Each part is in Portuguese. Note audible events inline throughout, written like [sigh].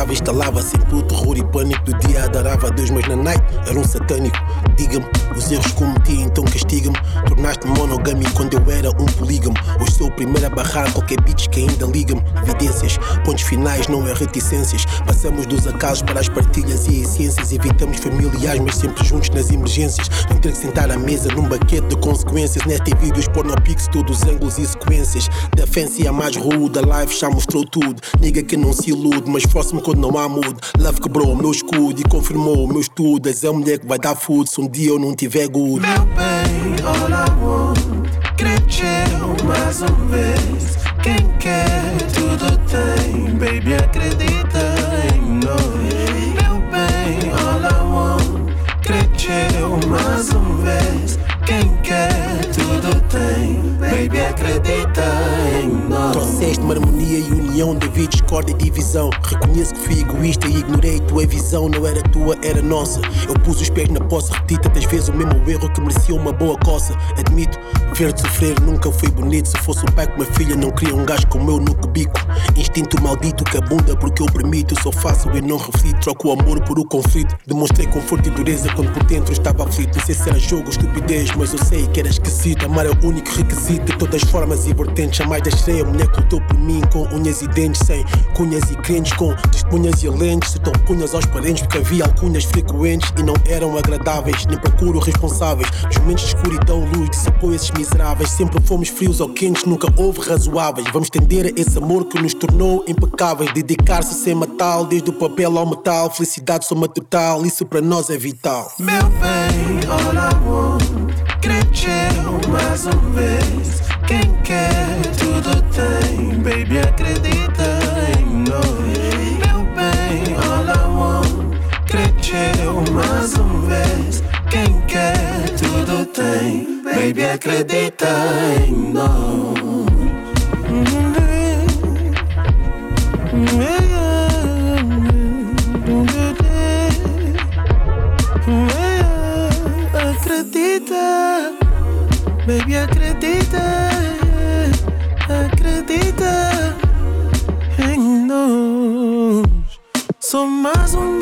Aonde chegava, instalava sempre o terror e pânico. Do dia adorava a Deus, mas na night era um satânico. Diga-me, os erros cometi, primeiro a qualquer bitch que ainda liga-me. Evidências, pontos finais, não é reticências. Passamos dos acasos para as partilhas e essências. Evitamos familiares, mas sempre juntos nas emergências. Não ter que sentar à mesa num baquete de consequências. Net e vídeos pornopix, todos os ângulos e sequências. Da fancy a mais rude, a live já mostrou tudo. Niga que não se ilude, mas force-me quando não há mood. Love quebrou o meu escudo e confirmou o meu estudo. És a mulher que vai dar food se um dia eu não tiver good. Meu bem, all I want, mais uma vez. Quem quer tudo tem, baby, acredita em nós. Meu bem, all I want, cresceu mais uma vez. Quem quer tudo tem, baby, acredita em nós. Trouxeste-me harmonia e união, David, discórdia e divisão. Reconheço que fui egoísta e ignorei tua visão. Não era tua, era nossa. Eu pus os pés na poça, repeti tantas vezes o mesmo erro que merecia uma boa coça. Admito, ver-te sofrer nunca foi bonito. Se fosse o pai com uma filha, não queria um gajo como eu no cubico. Instinto maldito que abunda porque eu permito. Sou fácil e não reflito, troco o amor por o conflito. Demonstrei conforto e dureza quando por dentro estava aflito. Não sei se era jogo estupidez, mas eu sei que era esquisito. Amar é o único requisito de todas as formas e vertentes. Jamais deixei a mulher que lutou por mim com unhas e dentes, sem cunhas e crentes, com testemunhas e lentes. Se tão punhas aos parentes, porque havia alcunhas frequentes e não eram agradáveis, nem procuro responsáveis. Nos momentos de escuridão, luz, dissipou esses miseráveis. Sempre fomos frios ou quentes, nunca houve razoáveis. Vamos tender a esse amor que nos tornou impecáveis. Dedicar-se sem matá desde o papel ao metal. Felicidade soma total, isso para nós é vital. Meu bem, want, cresceu mais uma vez. Quem quer tudo tem, baby, acredita em nós. Cresceu mais uma vez. Quem quer tudo tem, baby, acredita em nós. Acredita, baby, acredita, acredita em nós. Só mais um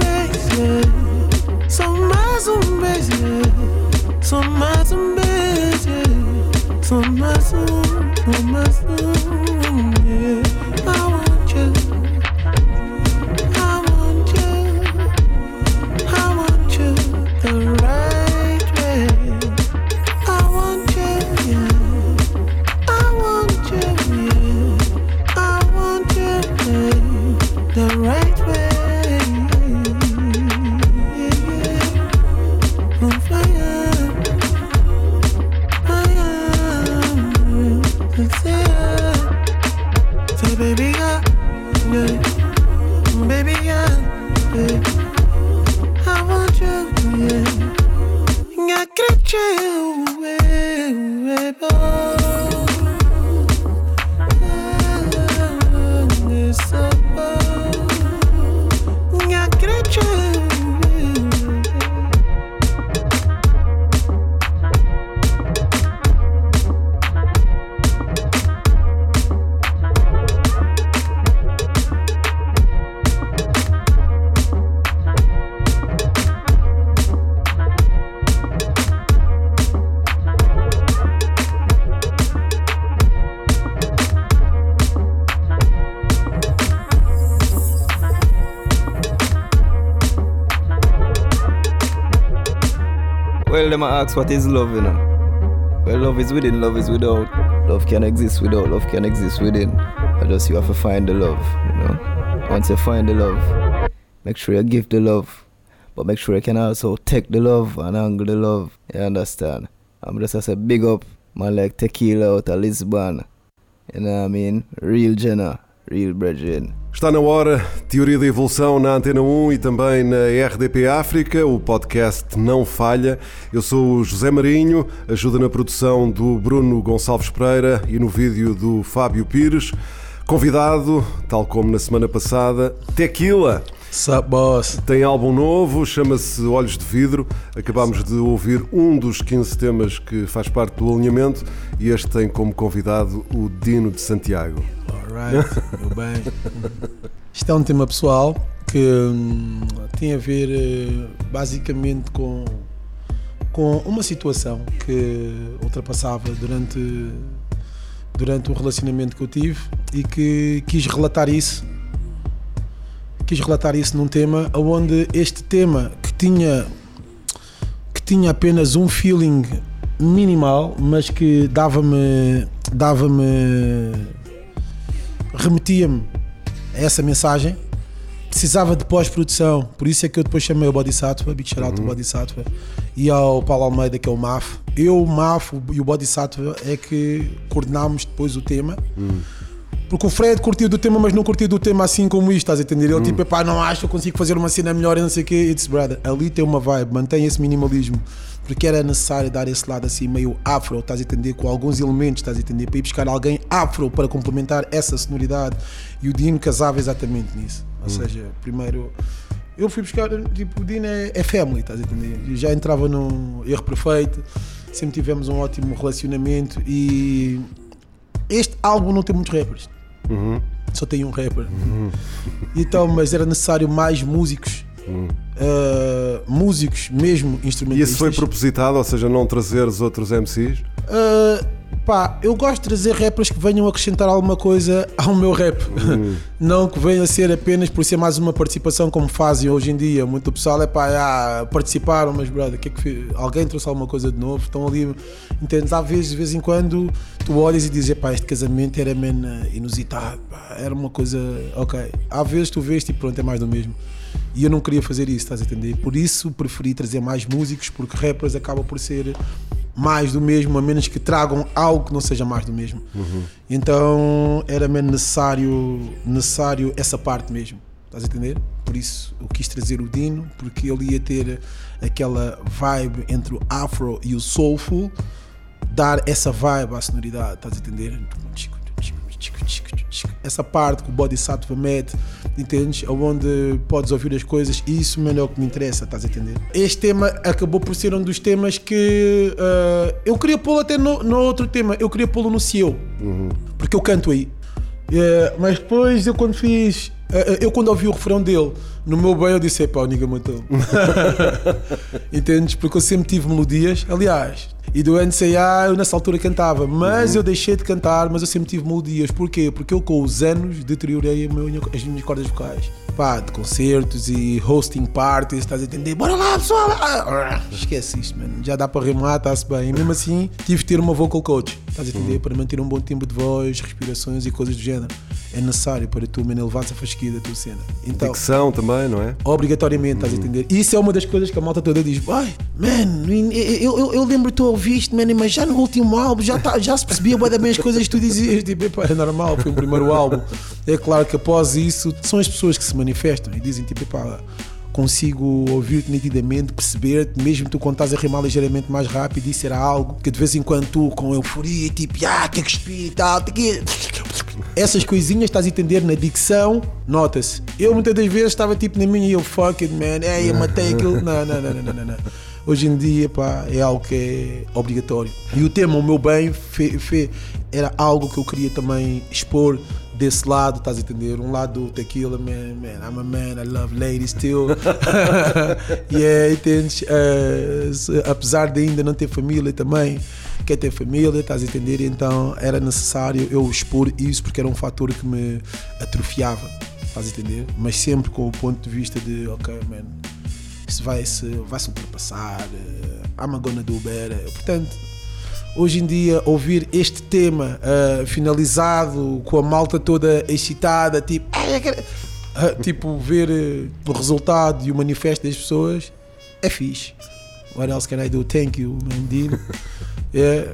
mais um beijo, yeah. só mais um beijo, yeah. só mais um, them ask what is love, you know. Well, love is within, love is without. love can exist without, love can exist within. I just you have to find the love, you know. Once you find the love, make sure you give the love, but make sure you can also take the love and angle the love. You understand? I'm just as a big up man like Tequila out of Lisbon. You know what I mean? Real Jenna, real brethren. Está na hora, Teoria da Evolução na Antena 1 e também na RDP África, o podcast não falha. Eu sou o José Marinho, ajuda na produção do Bruno Gonçalves Pereira e no vídeo do Fábio Pires. Convidado, tal como na semana passada, Tequila. Sup, boss? Tem álbum novo, chama-se Olhos de Vidro. Acabámos de ouvir um dos 15 temas que faz parte do alinhamento e este tem como convidado o Dino de Santiago. Alright, meu bem. [laughs] Isto é um tema pessoal que hum, tem a ver eh, basicamente com, com uma situação que ultrapassava durante, durante o relacionamento que eu tive e que quis relatar isso. Quis relatar isso num tema onde este tema que tinha que tinha apenas um feeling minimal, mas que dava-me dava-me remetia-me a essa mensagem. Precisava de pós-produção, por isso é que eu depois chamei o Bodhisattva, Big Shout out ao Bodhisattva, e ao Paulo Almeida, que é o MAF. Eu, o MAF e o Bodhisattva é que coordenámos depois o tema. Porque o Fred curtiu do tema, mas não curtiu do tema assim como isto, estás a entender? Ele tipo, pá, não acho que eu consigo fazer uma cena melhor e não sei o quê. It's brother, ali tem uma vibe, mantém esse minimalismo. Porque era necessário dar esse lado assim meio afro, estás a entender? Com alguns elementos, estás a entender? Para ir buscar alguém afro para complementar essa sonoridade. E o Dino casava exatamente nisso. Ou seja, primeiro eu fui buscar, tipo, o Dino é, é family, estás a entender? Eu já entrava no erro perfeito, sempre tivemos um ótimo relacionamento e este álbum não tem muitos rappers. Só tem um rapper. Então, mas era necessário mais músicos. Uh, músicos mesmo E instrumentistas. isso foi propositado, ou seja, não trazeres outros MCs? Uh, pá, eu gosto de trazer rappers que venham acrescentar alguma coisa ao meu rap. [laughs] não que venha a ser apenas por ser mais uma participação como fazem hoje em dia. Muito pessoal é pá, ah, participaram, mas brother, que é que alguém trouxe alguma coisa de novo? Estão ali, entendes? Às vezes, de vez em quando, tu olhas e dizes, pá, este casamento era man, inusitado, pá, era uma coisa, ok. Às vezes tu vês e pronto, é mais do mesmo. E eu não queria fazer isso, estás a entender? Por isso preferi trazer mais músicos, porque rappers acaba por ser mais do mesmo, a menos que tragam algo que não seja mais do mesmo. Então era mesmo necessário, necessário essa parte mesmo, estás a entender? Por isso eu quis trazer o Dino, porque ele ia ter aquela vibe entre o afro e o soulful, dar essa vibe à sonoridade, estás a entender? Essa parte que o Bodhisattva mete, entendes? Onde podes ouvir as coisas, e isso mano, é que me interessa, estás a entender? Este tema acabou por ser um dos temas que ah, eu queria pô-lo até no, no outro tema, eu queria pô-lo no Cielo, porque eu canto aí. Eh, mas depois eu quando fiz. eh, eu quando ouvi o refrão dele, no meu bem eu disse, pá, o nigga matou. [laughs] Entendes? Porque eu sempre tive melodias, aliás, e do NCA eu nessa altura cantava, mas eu deixei de cantar, mas eu sempre tive melodias. Porquê? Porque eu com os anos deteriorei as minhas cordas vocais. Pá, de concertos e hosting parties, estás a entender? Bora lá, pessoal! Ah, Esquece isto, mano. Já dá para rimar, está-se bem. E mesmo assim, tive de ter uma vocal coach, estás a entender? Para manter um bom timbre de voz, respirações e coisas do género. É necessário para tu, mano, elevares a fasquia da tua cena. Então, Dicção também, não é? Obrigatoriamente, estás a entender? Isso é uma das coisas que a malta toda diz: Ai, man, eu, eu, eu lembro que tu ouviste, man, mas já no último álbum já, tá, já se percebia bem as coisas que tu dizias. [laughs] Tipo, é normal, foi o primeiro álbum. É claro que após isso, são as pessoas que se manifestam e dizem: Tipo, epá, consigo ouvir-te nitidamente, perceber-te, mesmo tu quando estás a rimar ligeiramente mais rápido, isso era algo que de vez em quando tu, com euforia, tipo, ah, que é que e tal, tem que essas coisinhas estás a entender na dicção, nota-se. Eu muitas das vezes estava tipo na minha eu fuck it, man, ei, eu matei aquilo. Não, não, não, não, não, não, não. Hoje em dia, pá, é algo que é obrigatório. E o tema, o meu bem, fe, fe- era algo que eu queria também expor desse lado, estás a entender? Um lado do tequila, man, man, I'm a man, I love ladies still. [laughs] [laughs] yeah, entendes? Eh, se- apesar de ainda não ter família também, quer ter família, estás a entender? Então era necessário eu expor isso porque era um fator que me atrofiava, estás a entender? Mas sempre com o ponto de vista de, ok, man, isso vai se, vai -se ultrapassar, eh, I'm gonna do better. Portanto, hoje em dia ouvir este tema ah, finalizado com a malta toda excitada, tipo, Ah, tipo ver eh, o resultado e o manifesto das pessoas é fixe. What else can I do? Thank you, Mandino. [laughs] É,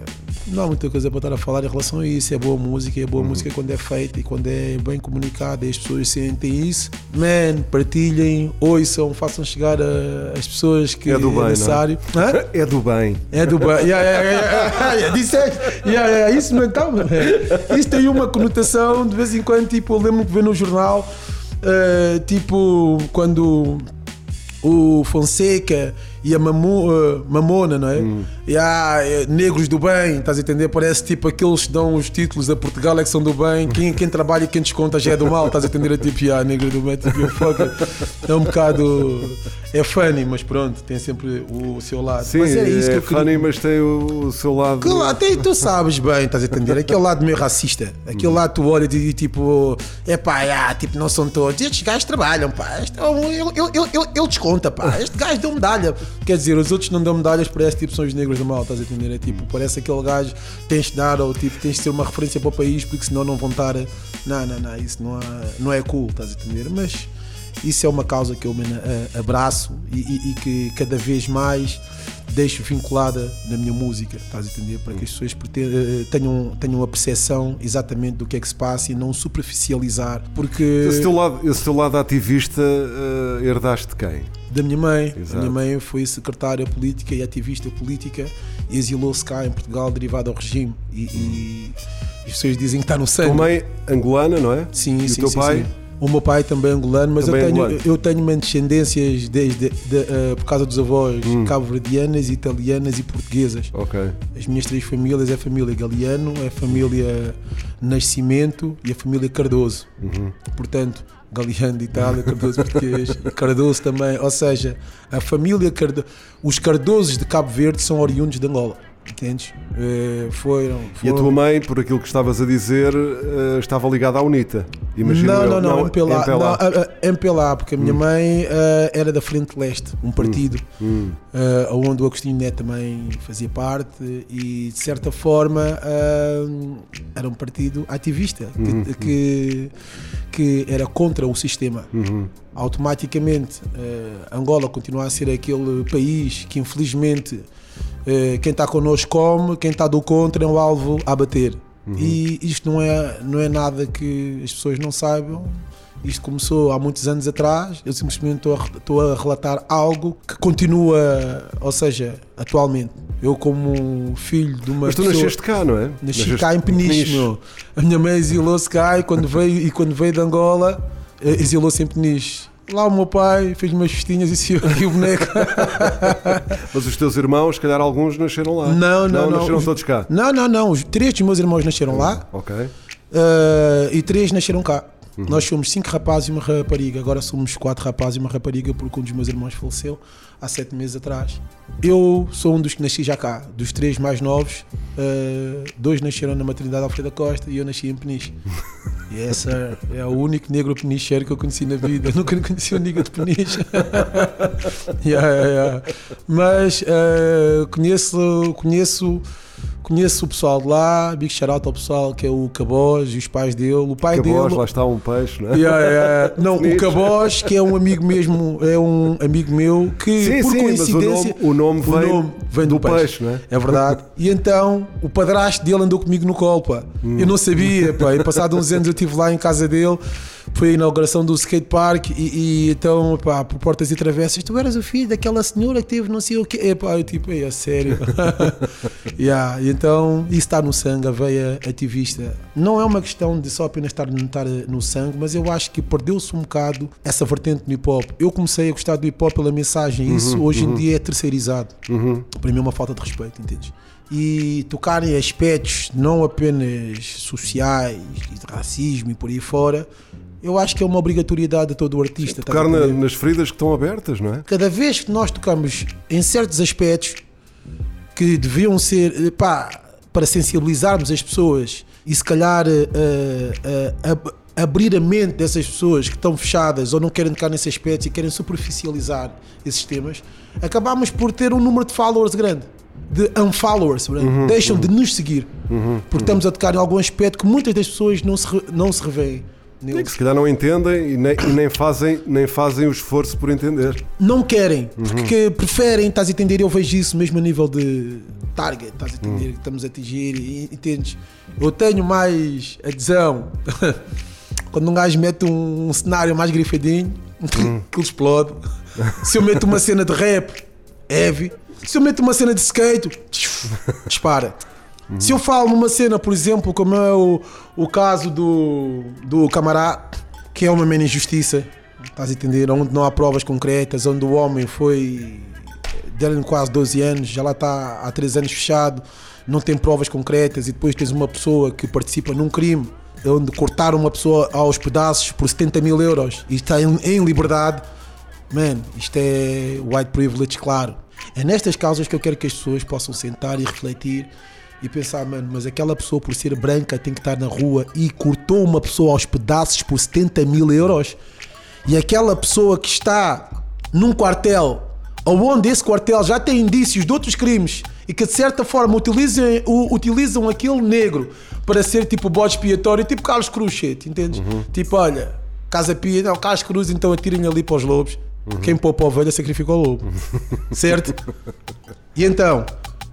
não há muita coisa para estar a falar em relação a isso. É boa música, é boa Uhum. música quando é feita e quando é bem comunicada e as pessoas sentem isso. Man, partilhem, ouçam, façam chegar a- as pessoas que É do bem, é? necessário. Hã? [laughs] É do bem. É do bem. Yeah, yeah, yeah, yeah, disseste. Isso não então, mano. Isso tem uma conotação de vez em quando, tipo, eu lembro que ver no jornal, eh, tipo, quando o Fonseca e a Mamu, eh, Mamona, não é? E há eh, negros do bem, estás a entender? Parece tipo aqueles que dão os títulos a Portugal é que são do bem, [laughs] quem, quem trabalha e quem desconta já é do mal, estás a entender? É tipo, ah, negro do bem, tipo. É um bocado. É funny, mas pronto, tem sempre o seu lado. Sim, mas é isso que é eu queria. funny, mas tem o, o seu lado. Que lá, tem, tu sabes bem, estás a entender? Aquele lado meio racista. Aquele lado tu olha e tipo, é pá, ah, tipo, não são todos. Estes gajos trabalham, pá. Este, é ele, ele, ele desconta, pá. Este gajo deu medalha. Quer dizer, os outros não dão medalhas, parece tipo, são os negros do mal, estás a entender? É tipo, parece aquele gajo tens de dar ou tipo, tens de ser uma referência para o país porque senão não vão estar. Não, não, não, isso não, há- não é cool, estás a entender? Mas isso é uma causa que eu abraço e, e- e que cada vez mais deixo vinculada na minha música, estás a entender? Para que as pessoas prete- eh, tenham, tenham a percepção exatamente do que é que se passa e não superficializar. Porque Esse teu lado, esse teu lado ativista eh, herdaste de quem? da minha mãe, Exato. a minha mãe foi secretária política e ativista política, exilou-se cá em Portugal derivado ao regime e, e as pessoas dizem que está no sangue. Tua mãe angolana, não é? Sim, e sim, o teu sim, pai? sim. O meu pai também é angolano, mas eu Também é tenho, angolano. eu tenho uma descendências desde, de- eh, por causa dos avós Hum. cabo-verdianas, italianas e portuguesas. Ok. As minhas três famílias é a família Galeano, é a família Nascimento e a família Cardoso. Uhum. Portanto, Galeano de Itália, Cardoso português [laughs] Cardoso também. Ou seja, a família Cardoso. Os Cardosos de Cabo Verde são oriundos de Angola. Entendes? Eh, foram, E a foram- tua mãe, por aquilo que estavas a dizer, eh, estava ligada à UNITA. Imagino não, eu. não, não, MPLA. MPLA. Não, a- a- MPLA, porque a minha mãe eh, era da Frente Leste, um partido Hum. eh, onde o Agostinho Neto também fazia parte e de certa forma era um partido ativista que, Uhum. que, que era contra o sistema. Uhum. Automaticamente Angola continua a ser aquele país que infelizmente quem está connosco come, quem está do contra é um alvo a bater. Uhum. E isto não é, não é nada que as pessoas não saibam. Isto começou há muitos anos atrás. Eu simplesmente estou a, estou a relatar algo que continua, ou seja, atualmente. Eu, como filho de uma Mas tu pessoa. nasceste cá, não é? Nasci Nasceste cá em Peniche, meu. A minha mãe exilou-se cá e quando veio, e quando veio de Angola, eh, exilou-se em Peniche. Lá o meu pai fez umas festinhas e saiu aqui o boneco. [laughs] Mas os teus irmãos, se calhar alguns nasceram lá. Não, não, não. nasceram Os- todos cá. Não, não, não. Os três dos meus irmãos nasceram lá Ok. eh, e três nasceram cá. Uhum. Nós somos cinco rapazes e uma rapariga. Agora somos quatro rapazes e uma rapariga porque um dos meus irmãos faleceu há sete meses atrás. Eu sou um dos que nasci já cá. Dos três mais novos, eh, dois nasceram na maternidade Alfredo da Costa e eu nasci em Peniche. Yes, sir. É o único negro penicheiro que eu conheci na vida. Nunca conheci um negro de Peniche. [laughs] Yeah, yeah, yeah. Mas eh, conheço, conheço, conheço o pessoal de lá, big shout out ao pessoal que é o Cabós e os pais dele. O pai Cabós, dele. lá está um peixe, não é? Yeah, yeah. [laughs] Não, o. Cabós, que é um amigo mesmo, é um amigo meu que Sim, por sim, mas o coincidência nome, o nome o vem, nome vem do, do peixe, não é? É verdade. [laughs] E então o padrasto dele andou comigo no colo, pá. Hum. Eu não sabia, pá. E passado uns anos eu estive lá em casa dele, foi a inauguração do skatepark e, e então, pá, por portas e travessas, tu eras o filho daquela senhora que teve não sei o quê. E, pá, eu tipo, é sério. [laughs] yeah. Então isso está no sangue, a veia ativista. Não é uma questão de só apenas estar, estar no sangue, mas eu acho que perdeu-se um bocado essa vertente no hip hop. Eu comecei a gostar do hip hop pela mensagem, isso hoje em dia é terceirizado. Para mim é uma falta de respeito, entendes? E tocar em aspectos não apenas sociais, de racismo e por aí fora, eu acho que é uma obrigatoriedade de todo o artista. a Tocar na- nas feridas que estão abertas, não é? Cada vez que nós tocamos em certos aspectos que deviam ser, eh, pá, para sensibilizarmos as pessoas e se calhar eh, ab- abrir a mente dessas pessoas que estão fechadas ou não querem tocar nesse aspecto e querem superficializar esses temas, acabamos por ter um número de followers grande. de unfollowers, bro. deixam de nos seguir. Porque estamos a tocar em algum aspecto que muitas das pessoas não se, não se revêem. Que se calhar não entendem e nem, e nem fazem, nem fazem o esforço por entender. Não querem, porque preferem, estás a entender? Eu vejo isso mesmo a nível de target, estás a entender? Que estamos a atingir, e- entendes? Eu tenho mais adesão [laughs] quando um gajo mete um, um cenário mais grifadinho, [laughs] que ele explode. [laughs] Se eu meto uma cena de rap, heavy. Se eu meto uma cena de skate, dispara. Se eu falo numa cena, por exemplo, como é o, o caso do, do Camará, que é uma mera injustiça, estás a entender? Onde não há provas concretas, onde o homem foi. deram quase 12 anos, já lá está há 3 anos fechado, não tem provas concretas, e depois tens uma pessoa que participa num crime onde cortaram uma pessoa aos pedaços por 70 mil euros e está em, em liberdade. Man, isto é white privilege, claro. É nestas causas que eu quero que as pessoas possam sentar e refletir e pensar, mano, mas aquela pessoa por ser branca tem que estar na rua e cortou uma pessoa aos pedaços por 70 mil euros. E aquela pessoa que está num quartel, onde esse quartel já tem indícios de outros crimes e que de certa forma utilizam, o- utilizam aquele negro para ser tipo bode expiatório, tipo Carlos Cruz, shit, entendes? Tipo, olha, Casa Pia, não, Carlos Cruz, então atirem ali para os lobos. Quem poupa a ovelha sacrifica o lobo. certo? E então,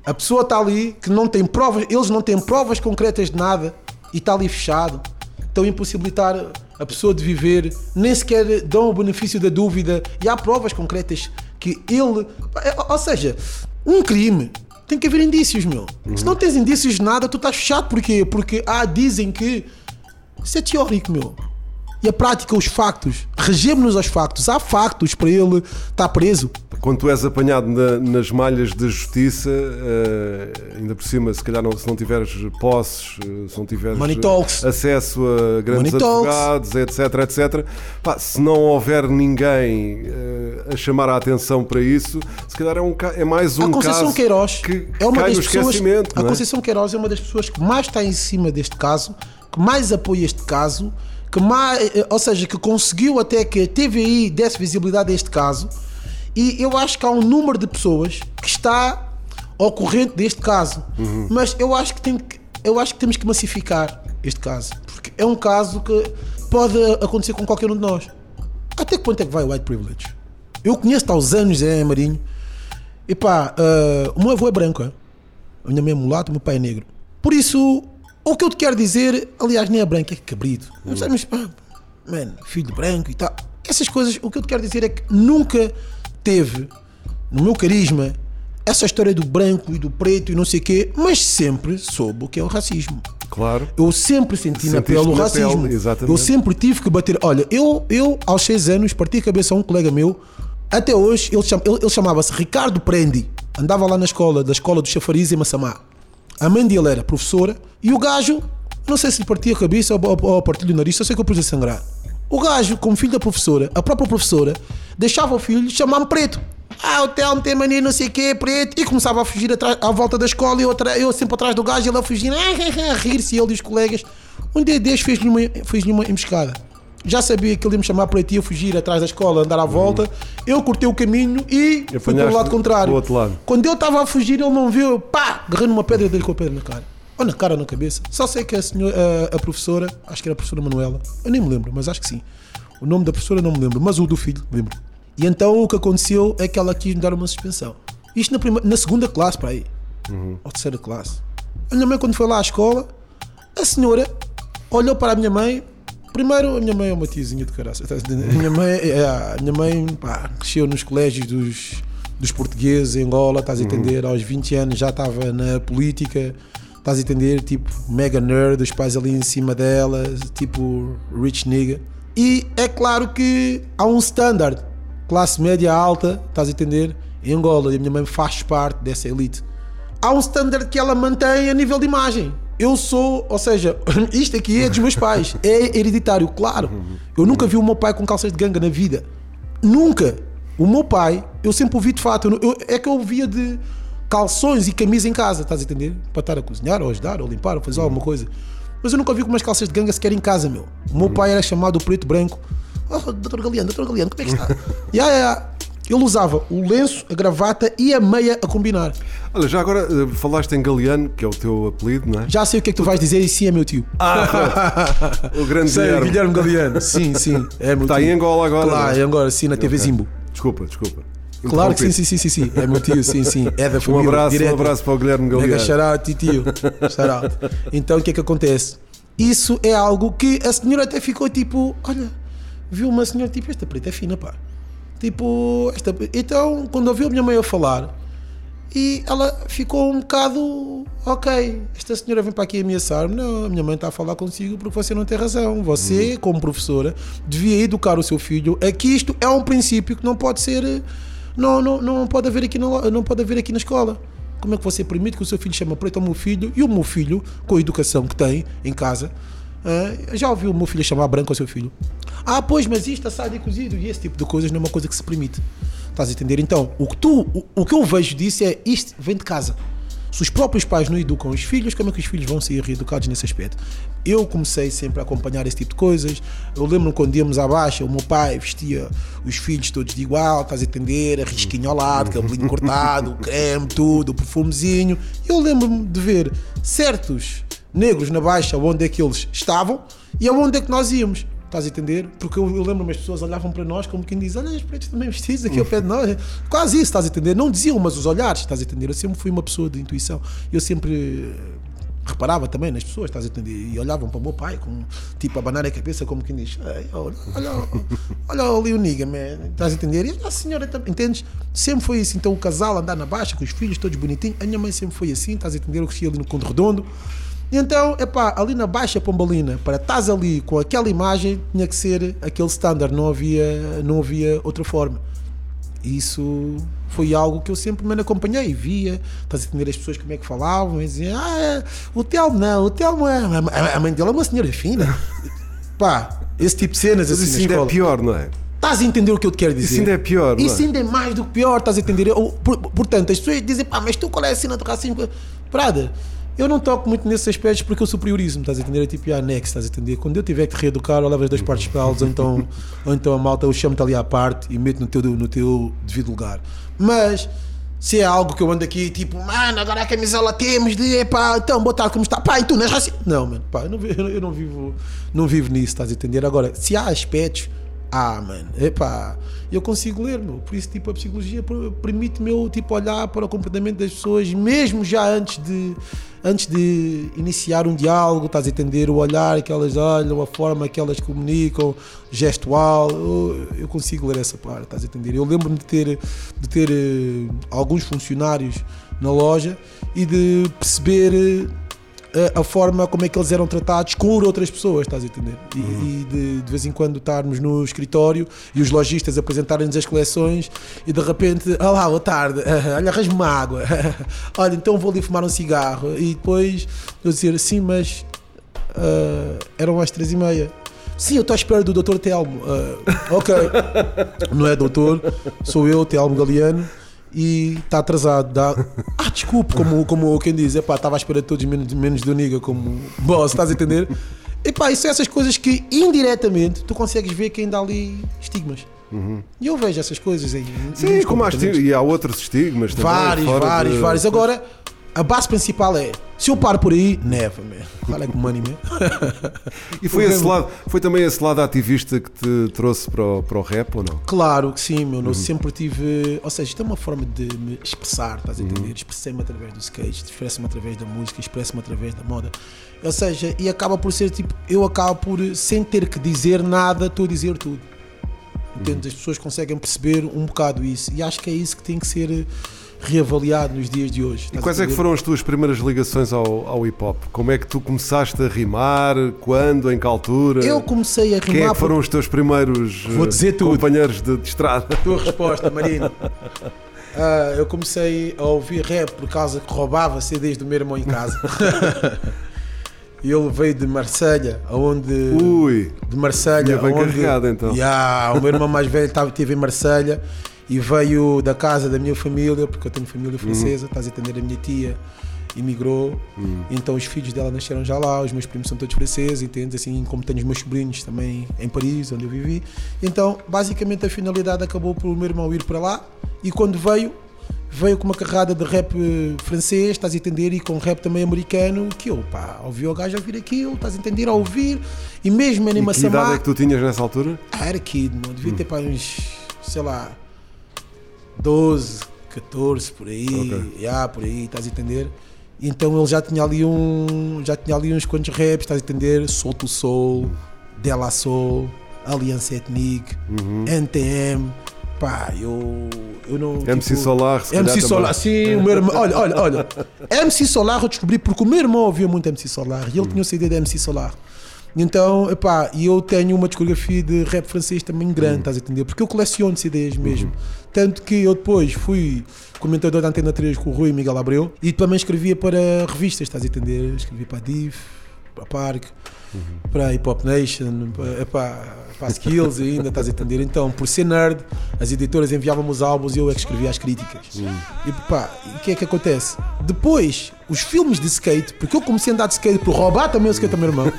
a pessoa está ali que não tem provas, eles não têm provas concretas de nada e está ali fechado. Estão a impossibilitar a pessoa de viver, nem sequer dão o benefício da dúvida e há provas concretas que ele. Ou seja, um crime tem que haver indícios, meu. Se não tens indícios de nada, tu estás fechado. Porquê? Porque ah, dizem que. Isso é teórico, meu. E a prática, os factos. Regemos-nos aos factos. Há factos para ele estar preso. Quando tu és apanhado na- nas malhas da justiça, eh, ainda por cima, se calhar não, se não tiveres posses, eh, se não tiveres acesso a grandes advogados, etc, etc, pá, se não houver ninguém eh, a chamar a atenção para isso, se calhar é, um, é mais um a Conceição caso Queiroz que é uma das pessoas. A é? Conceição Queiroz é uma das pessoas que mais está em cima deste caso, que mais apoia este caso, que mais, eh, ou seja, que conseguiu até que a TVI desse visibilidade a este caso. E eu acho que há um número de pessoas que está ao corrente deste caso. Uhum. Mas eu acho que tem que, eu acho que temos que massificar este caso, porque é um caso que pode acontecer com qualquer um de nós. Até que ponto é que vai o white privilege? Eu conheço-te há uns anos, Zé Marinho. E pá, ah, o meu avô é branco, é? a minha mãe é mulata, o meu pai é negro. Por isso, o que eu te quero dizer, aliás, nem é branco, é cabrito. Não sei, mas pá, man, filho de branco e tal. Essas coisas, o que eu te quero dizer é que nunca teve no meu carisma essa história do branco e do preto e não sei o quê, mas sempre soube o que é o racismo. Claro. Eu sempre senti na Sentiste pele o na racismo. pele, exatamente. eu sempre tive que bater. Olha, eu, eu aos 6 anos parti a cabeça a um colega meu. Até hoje ele, cham- ele- ele chamava-se Ricardo Prendi. Andava lá na escola, da escola do Chafariz em Massamá. A mãe dele era professora e o gajo, não sei se lhe partia a cabeça ou, ou, ou partia o nariz, só sei que eu pus a sangrar. O gajo, como filho da professora, a própria professora, deixava o filho chamar-me preto. Ah, o Telmo tem mania, não sei o quê, preto. E começava a fugir atrás, à volta da escola e eu, eu sempre atrás do gajo, ele a fugir, [laughs] a rir-se, ele e os colegas. Um dia destes fez-lhe uma, fez uma emboscada. Já sabia que ele ia me chamar preto e ia fugir atrás da escola, andar à volta. Eu cortei o caminho e fui para o lado contrário. outro lado. Quando eu estava a fugir, ele não viu, pá, agarrei numa pedra dele com a pedra na cara. Ou na cara ou na cabeça. Só sei que a, senhora, a, a professora, acho que era a professora Manuela, eu nem me lembro, mas acho que sim. O nome da professora não me lembro, mas o do filho, lembro. E então o que aconteceu é que ela quis me dar uma suspensão. Isto na, prima- na segunda classe, para aí. Ou terceira classe. A minha mãe, quando foi lá à escola, a senhora olhou para a minha mãe. Primeiro, a minha mãe é uma tiazinha de caraça. tá a minha mãe, é, a minha mãe pá, cresceu nos colégios dos, dos portugueses em Angola, estás a entender? Aos 20 anos já estava na política, estás a entender? Tipo, mega nerd, os pais ali em cima dela, tipo, rich nigga. E é claro que há um standard, classe média alta, estás a entender? Em Angola, e a minha mãe faz parte dessa elite há um standard que ela mantém a nível de imagem. Eu sou, ou seja, [laughs] isto aqui é dos meus pais, [laughs] é hereditário, claro. Eu nunca vi o meu pai com calças de ganga na vida. Nunca. O meu pai, eu sempre ouvi de fato, eu, eu- é que eu via de calções e camisa em casa, estás a entender? Para estar a cozinhar, ou ajudar, ou limpar, ou fazer alguma coisa. Mas eu nunca vi com umas calças de ganga sequer em casa, meu. O meu pai era chamado preto branco. Oh, doutor Galeano, doutor Galeano, como é que está? [laughs] Ya, ya, ya. Ele usava o lenço, a gravata e a meia a combinar. Olha, já agora eh, falaste em Galeano, que é o teu apelido, não é? Já sei o que é que tu vais dizer e sim é meu tio. [laughs] O grande Sei, Guilherme. Guilherme Galeano. Sim, sim. É meu Está tio. em Angola agora. Claro, não é? em Angola, sim, na TV Ok. Zimbo. Desculpa, desculpa. Claro que sim, sim, sim, sim, sim. É meu tio, sim, sim. É da Um família. abraço, direto. um abraço para o Guilherme Mega Galeano. shout-out, tio. Shout-out. Então o que é que acontece? Isso é algo que a senhora até ficou tipo, olha, viu uma senhora tipo, esta preta é fina, pá. Tipo, esta. Então, quando ouviu a minha mãe a falar, e ela ficou um bocado, ok, esta senhora vem para aqui ameaçar-me. Não, a minha mãe está a falar consigo porque você não tem razão. Você, como professora, devia educar o seu filho. É que isto é um princípio que não pode ser, não, não, não pode haver aqui na, não pode haver aqui na escola. Como é que você permite que o seu filho chama preto ao meu filho e o meu filho, com a educação que tem em casa, ah, já ouviu o meu filho chamar branco ao seu filho? Ah, pois, mas isto assado e cozido e esse tipo de coisas não é uma coisa que se permite. Estás a entender? Então, o que, tu, o, o que eu vejo disso é isto vem de casa. Se os próprios pais não educam os filhos, como é que os filhos vão ser reeducados nesse aspecto? Eu comecei sempre a acompanhar esse tipo de coisas. Eu lembro quando íamos à baixa, o meu pai vestia os filhos todos de igual, estás a entender? A risquinho ao lado, cabelinho cortado, o creme, tudo, o perfumezinho. Eu lembro-me de ver certos negros na baixa onde é que eles estavam e aonde é que nós íamos. Estás a entender? Porque eu, eu lembro-me as pessoas olhavam para nós como quem diz: Olha, os pretos também vestidos aqui ao pé de nós. Quase isso, estás a entender? Não diziam, mas os olhares, estás a entender? Eu sempre fui uma pessoa de intuição. Eu sempre eh, reparava também nas pessoas, estás a entender? E olhavam para o meu pai, com, tipo, a abanar a cabeça, como quem diz: "Ei, olha, olha, olha ali o nigga, man. Estás a entender? E a senhora também, entendes? Sempre foi assim. Então o casal andar na baixa com os filhos todos bonitinhos. A minha mãe sempre foi assim, estás a entender? Eu cresci ali no Conde Redondo. Então, epá, ali na Baixa Pombalina, para estás ali com aquela imagem, tinha que ser aquele standard, não havia, não havia outra forma. Isso foi algo que eu sempre me acompanhei, via, estás a entender as pessoas como é que falavam, e diziam, ah, é, o Telmo não, o Telmo é, a- a mãe dele é uma senhora fina. [laughs] Pá, esse tipo de cenas Mas assim isso ainda é pior, não é? Estás a entender o que eu te quero dizer? Isso ainda é pior, não Isso é? ainda é mais do que pior, estás a entender? Eu- portanto, as pessoas dizem, pá, mas tu qual é a cena do racismo? Prada, eu não toco muito nesses aspectos porque eu superiorizo-me, estás a entender? É tipo, a next, estás a entender? Quando eu tiver que reeducar, eu levo as duas partes para elas, ou então, [laughs] ou então a malta, eu chamo-te ali à parte e meto no teu, no teu devido lugar. Mas, se é algo que eu ando aqui, tipo, mano, agora a camisola temos de, epá, então, botar como está, pá, e tu não és racista? Não, mano, pá, eu não, eu não vivo, não vivo nisso, estás a entender? Agora, se há aspectos ah, mano, epá, eu consigo ler, meu. Por isso, tipo, a psicologia per- permite-me eu, tipo, olhar para o comportamento das pessoas, mesmo já antes de, antes de iniciar um diálogo, estás a entender? O olhar que elas olham, a forma que elas comunicam, gestual, eu, eu consigo ler essa parte, estás a entender? Eu lembro-me de ter, de ter eh, alguns funcionários na loja e de perceber eh, a, forma como é que eles eram tratados com outras pessoas, estás a entender? E, e de, de vez em quando estarmos no escritório e os lojistas apresentarem-nos as coleções e de repente, olá, boa tarde, [laughs] olha, arrasme uma água, [laughs] olha, então vou ali fumar um cigarro e depois eu dizer, sim, mas ah, eram às três e meia. Sim, eu estou à espera do Dr. Telmo. Ah, ok, [laughs] não é doutor, sou eu, Telmo Galeano, e está atrasado. Dá... Desculpe, como, como quem diz, epá, estava à espera de todos menos, menos do Niga como boss, estás a entender? Epá, isso são essas coisas que indiretamente tu consegues ver que ainda há ali estigmas. E eu vejo essas coisas aí. Sim, como há estigmas, e há outros estigmas também. Vários, vários, de- vários. Agora, a base principal é: se eu paro por aí, neva, man. Fala com money, man. [laughs] E foi, esse lado, foi também esse lado ativista que te trouxe para o, para o rap ou não? Claro que sim, meu. Eu sempre tive. Ou seja, isto é uma forma de me expressar, estás a entender? Expressei-me através do skate, expresso-me através da música, expresso-me através da moda. Ou seja, e acaba por ser tipo, eu acabo por, sem ter que dizer nada, estou a dizer tudo. Entende? As pessoas conseguem perceber um bocado isso. E acho que é isso que tem que ser eh, reavaliado nos dias de hoje. E quais é que foram as tuas primeiras ligações ao, ao hip hop? Como é que tu começaste a rimar? Quando? Em que altura? Eu comecei a rimar Quem é que foram os teus primeiros eh, companheiros de, de estrada? Tua resposta, Marina. Ah, eu comecei a ouvir rap por causa que roubava CDs do meu irmão em casa. [laughs] Ele veio de Marselha, aonde Ui, de Marselha, bem onde carregado, então. Ya, o meu irmão mais velho estava teve em Marselha e veio da casa da minha família, porque eu tenho família Uhum. francesa, estás a entender a minha tia emigrou. Então os filhos dela nasceram já lá, os meus primos são todos franceses, entende? Assim como tenho os meus sobrinhos também em Paris, onde eu vivi. Então, basicamente, a finalidade acabou por o meu irmão ir para lá e quando veio, veio com uma carrada de rap francês, estás a entender? E com rap também americano, que eu, pá, ouvi o gajo a ouvir aquilo, estás a entender? A ouvir, e mesmo em E que idade é que tu tinhas nessa altura? Ah, era kid, mano. Devia ter para uns, sei lá, 12, 14, por aí. Ok. Yeah, por aí, estás a entender? Então ele já tinha ali um. Já tinha ali uns quantos raps, estás a entender? Solto Soul, Della Soul, Aliança Ethnique, Uhum. NTM. Pá, eu. Eu não. MC tipo, Solar, se MC também. Solar, sim, o meu irmão. Olha, olha, olha. MC Solar eu descobri porque o meu irmão ouvia muito MC Solar e ele tinha o CD da MC Solar. Então, epá, e eu tenho uma discografia de rap francês também grande, estás a entender? Porque eu coleciono CDs mesmo. Tanto que eu depois fui comentador da Antena 3 com o Rui Miguel Abreu e também escrevia para revistas, estás a entender? Escrevi para a Div, para a Park, para a Hip Hop Nation, para, para a Skills ainda, estás a entender? Então, por ser nerd, as editoras enviavam-me os álbuns e eu é que escrevia as críticas. E pá, e o que é que acontece? Depois, os filmes de skate, porque eu comecei a andar de skate por roubar também o skate ao meu irmão. [laughs]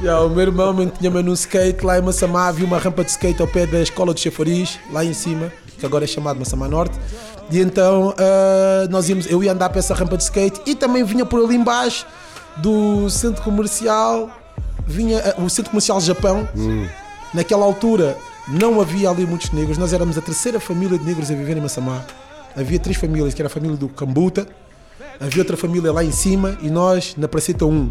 Yeah, o meu irmão man, tinha-me num skate lá em Massamá, havia uma rampa de skate ao pé da escola de chafariz, lá em cima, que agora é chamado Massamá Norte. E então ah, nós íamos, eu ia andar para essa rampa de skate e também vinha por ali embaixo do centro comercial, vinha ah, o centro comercial Japão. Naquela altura não havia ali muitos negros, nós éramos a terceira família de negros a viver em Massamá. Havia três famílias, que era a família do Cambuta, havia outra família lá em cima e nós na Praceta 1.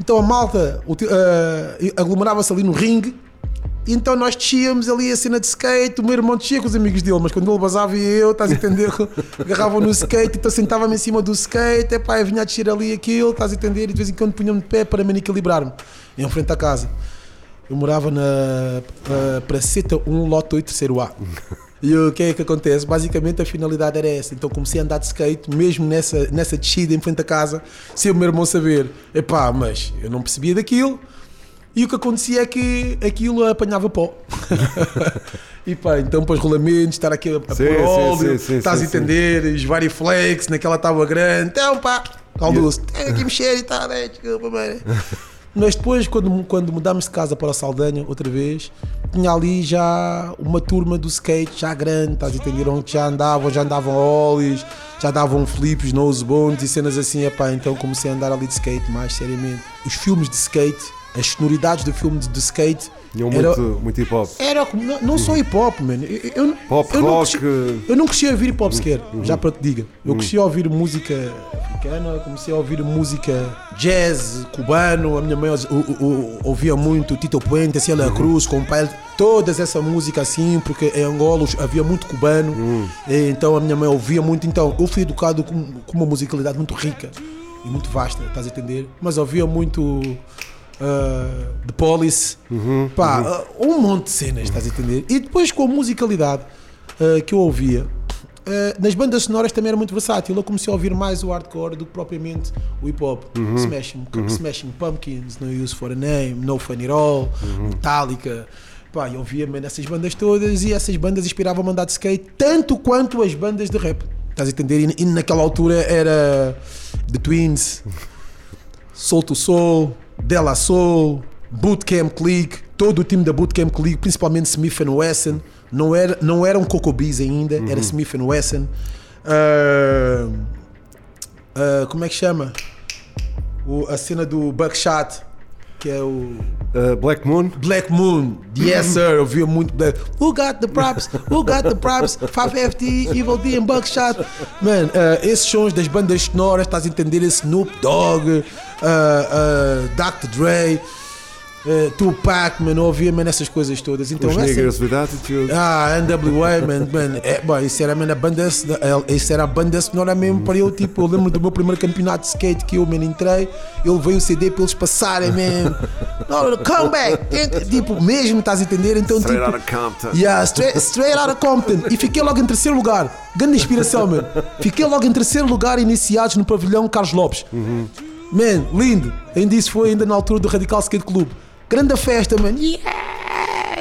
Então a malta eh, aglomerava-se ali no ringue. Então nós descíamos ali a cena de skate, o meu irmão descia com os amigos dele, mas quando ele basava e eu, estás a entender? [laughs] Agarravam no skate, então sentava-me em cima do skate, epá, eu vinha a descer ali aquilo, estás a entender? E de vez em quando punha-me de pé para me equilibrar-me, em frente à casa. Eu morava na uh, Praceta 1, lote 8, terceiro A. E o que é que acontece? Basicamente a finalidade era essa. Então comecei a andar de skate, mesmo nessa, nessa descida em frente à casa, sem o meu irmão saber. Epá, mas eu não percebia daquilo. E o que acontecia é que aquilo apanhava pó. [laughs] e pá, então para os rolamentos, estar aqui a, a Sim, pôr óleo, sim, sim, estás a entender, os Variflex, naquela tábua grande. Então pá, caldoso, tem aqui mexer e tal, né? desculpa, mano. Mas depois, quando, quando mudámos de casa para a Saldanha, outra vez, tinha ali já uma turma do skate já grande, estás a entender? Já andavam, já andavam óleos, já davam flips, nose bones e cenas assim. Epá, então comecei a andar ali de skate mais seriamente. Os filmes de skate, as sonoridades do filme de, de skate. Tinham muito, muito hip hop. era como- não, não só hip hop, mano. Eu, eu, Pop, eu não rock. cresci- eu não cresci a ouvir hip hop sequer, Uhum. já para te diga. Eu cresci a ouvir música africana, comecei a ouvir música jazz, cubano. A minha mãe ouvia muito Tito Puente, Ciela Uhum. Cruz, Compel, todas essa música assim, porque em Angola havia muito cubano. Uhum. Então a minha mãe ouvia muito. Então eu fui educado com, com uma musicalidade muito rica e muito vasta, estás a entender? Mas ouvia muito. Uh, The Police, Uhum, pá, uh, um monte de cenas, estás a entender? E depois com a musicalidade uh, que eu ouvia, uh, nas bandas sonoras também era muito versátil. Eu comecei a ouvir mais o hardcore do que propriamente o hip hop. Uhum. Smashing, Smashing Pumpkins, No Use for a Name, No Fun At All, Uhum. Metallica. Pá, eu ouvia essas bandas todas e essas bandas inspiravam a andar de skate tanto quanto as bandas de rap. Estás a entender? E, e naquela altura era The Twins, Soul to Soul, Della Soul, Bootcamp Clique, todo o time da Bootcamp Clique, principalmente Smith Wesson, não era não eram Coco Bees ainda, era Smith Wesson. Ah, ah, como é que chama? O- a cena do Buckshot, que é o Uh, Black Moon. Black Moon, yes sir, eu via muito Black. Who got the props? Who got the props? 5FT, Evil D and Buckshot. Man, uh, esses sons das bandas sonoras, estás a entender? Snoop Dogg, uh, uh, Dr. Dre, uh, Tupac, man, eu ouvia man, essas coisas todas. Então, Os Niggers with Attitude. ah, NWA, man, man. É, bom, isso era man, a banda, isso era a banda sonora mesmo para eu, tipo, eu lembro do meu primeiro campeonato de skate que eu, man, entrei, eu levei o CD para eles passarem, man. No, come back! Tipo, mesmo, estás a entender? Então, Straight tipo, Outta Compton. Yeah, straight, straight out of Compton. E fiquei logo em terceiro lugar. Grande inspiração, man. Fiquei logo em terceiro lugar, iniciados no pavilhão Carlos Lopes. Man, lindo. Ainda isso foi ainda na altura do Radical Skate Club. Grande festa, man. Yeah!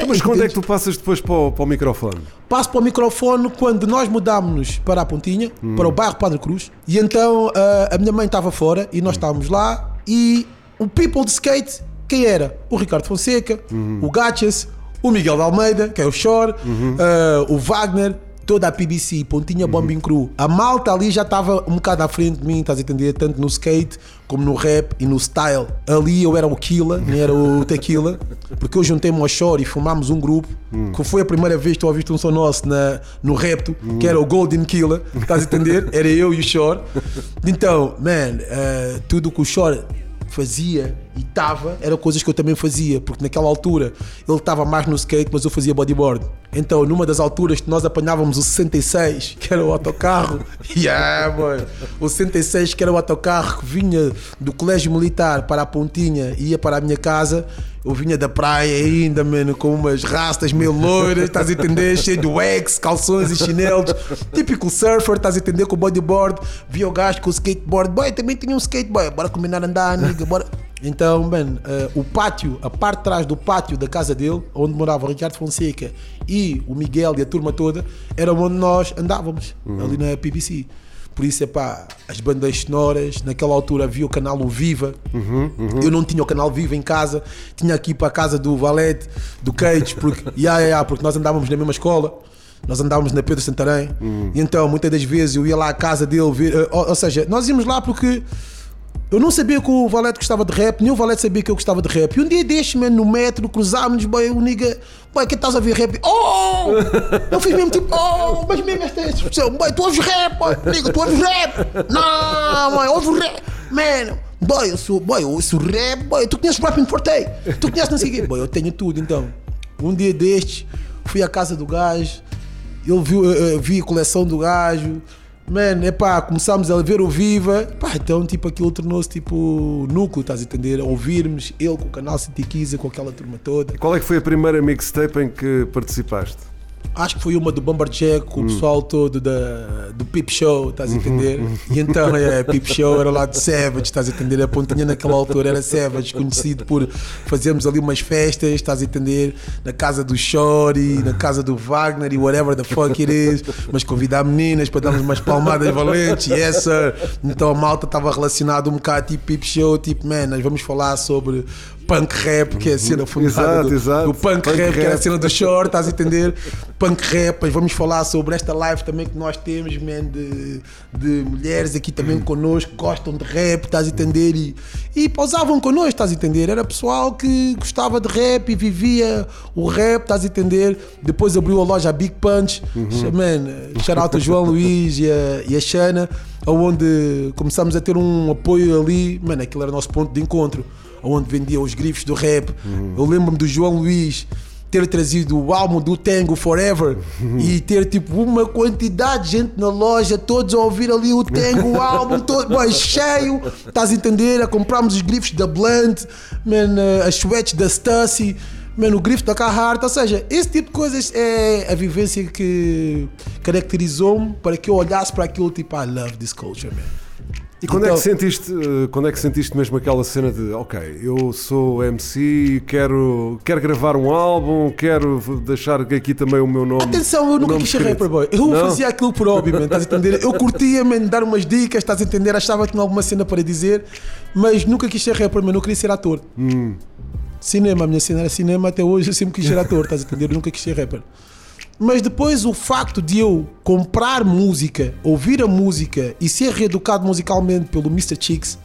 Mas quando é que tu passas depois para o, para o microfone? Passo para o microfone quando nós mudámos-nos para a Pontinha, Hum. para o bairro Padre Cruz. E então ah, a minha mãe estava fora e nós estávamos lá. E o people de skate, quem era? O Ricardo Fonseca, Uhum. o Gachas, o Miguel de Almeida, que é o Shore, Uhum. ah, o Wagner. Toda a PBC, Pontinha Bombing Crew. A malta ali já estava um bocado à frente de mim, estás a entender? Tanto no skate como no rap e no style. Ali eu era o Killa, nem era o [laughs] Tequila, porque eu juntei-me ao Shore e formámos um grupo, que foi a primeira vez que tu ouviste um som nosso na, no Repto, que era o Golden Killer, estás a entender? [laughs] Era eu e o Shore. Então, man, eh, tudo que o Shore fazia e estava, eram coisas que eu também fazia, porque naquela altura ele estava mais no skate, mas eu fazia bodyboard. Então, numa das alturas que nós apanhávamos o 66, que era o autocarro, [laughs] yeah, boy. o 66, que era o autocarro que vinha do colégio militar para a Pontinha e ia para a minha casa, eu vinha da praia ainda, mano, com umas rastas meio loiras, estás a entender? [laughs] Cheio de wax, calções e chinelos. Típico surfer, estás a entender? Com bodyboard. Via o gajo com o skateboard. Boy, também tinha um skateboard. Bora combinar a andar, nigga, bora. Então, man, eh, o pátio, a parte de trás do pátio da casa dele, onde morava o Ricardo Fonseca e o Miguel e a turma toda, era onde nós andávamos, ali na PBC. Por isso, é pá, as bandas sonoras, naquela altura havia o canal O Viva. Eu não tinha o canal Viva em casa, tinha aqui para a casa do Valete, do Cage, porque, [laughs] yeah, yeah, porque nós andávamos na mesma escola. Nós andávamos na Pedro Santarém. E então, muitas das vezes, eu ia lá à casa dele ver. eh, ou, ou seja, nós íamos lá porque eu não sabia que o Valete gostava de rap, nem o Valete sabia que eu gostava de rap. E um dia deste, mano, no metro, cruzámos, boy, o nigga, boy, que estás a ver rap? Oh! Eu fiz mesmo tipo, oh, mas mesmo esta expressão, boy, tu ouves rap, boy, nigga, tu ouves rap? Não, mãe, ouves rap, man. Boy, eu sou, boy, eu ouço rap, boy, tu conheces Rapping Forte? Tu conheces não sei o quê? Boy, eu tenho tudo, então. Um dia destes, fui à casa do gajo, ele viu, eh, eh, vi a coleção do gajo. Mano, epá, começámos a ver o Viva. Pá, então, tipo, aquilo tornou-se tipo núcleo, estás a entender? Ouvirmos ele com o canal City Kiza, com aquela turma toda. Qual é que foi a primeira mixtape em que participaste? Acho que foi uma do Bomberjack o pessoal todo da, do Pip Show, estás a entender? E então, é, Pip Show era lá de Savage, estás a entender? A pontinha naquela altura era Savage, conhecido por fazermos ali umas festas, estás a entender? Na casa do Shori, na casa do Wagner e whatever the fuck it is, mas convidar meninas para darmos umas palmadas valentes, yes sir. Então a malta estava relacionada um bocado tipo Pip Show, tipo, man, nós vamos falar sobre punk rap, que é a cena fundada Exato, do, exato. do punk, Punk rap, que era a rap. cena do short, estás a entender? Punk rap, mas vamos falar sobre esta live também que nós temos, man, de, de mulheres aqui também connosco, que gostam de rap, estás a entender? E, e pausavam connosco, estás a entender? Era pessoal que gostava de rap e vivia o rap, estás a entender? Depois abriu a loja Big Punch, man, shout out João Luís e a, e a Xana, onde começamos a ter um apoio ali, mano, aquilo era o nosso ponto de encontro onde vendia os grifos do rap. Eu lembro-me do João Luís ter trazido o álbum do Tango Forever e ter tipo uma quantidade de gente na loja, todos a ouvir ali o Tango, o álbum todo boy, cheio, estás a entender? A comprarmos os grifos da Blunt, man, eh, as sweats da Stussy. Mano, o grifo da Carhartt, ou seja, esse tipo de coisas é a vivência que caracterizou-me para que eu olhasse para aquilo tipo, I love this culture, man. E quando é Então- que sentiste, eh, quando é que sentiste mesmo aquela cena de, ok, eu sou MC, quero, quero gravar um álbum, quero deixar aqui também o meu nome. Atenção, eu nunca quis ser rapper, boy. Eu Não? fazia aquilo por hobby, man, estás a entender? Eu curtia, man, dar umas dicas, estás a entender? Achava que tinha alguma cena para dizer, mas nunca quis ser rapper, man. Eu queria ser ator. Hum. Cinema, a minha cena era cinema, até hoje eu sempre quis ser ator, estás a entender? Eu nunca quis ser rapper. Mas depois o facto de eu comprar música, ouvir a música e ser reeducado musicalmente pelo Mr. Chicks.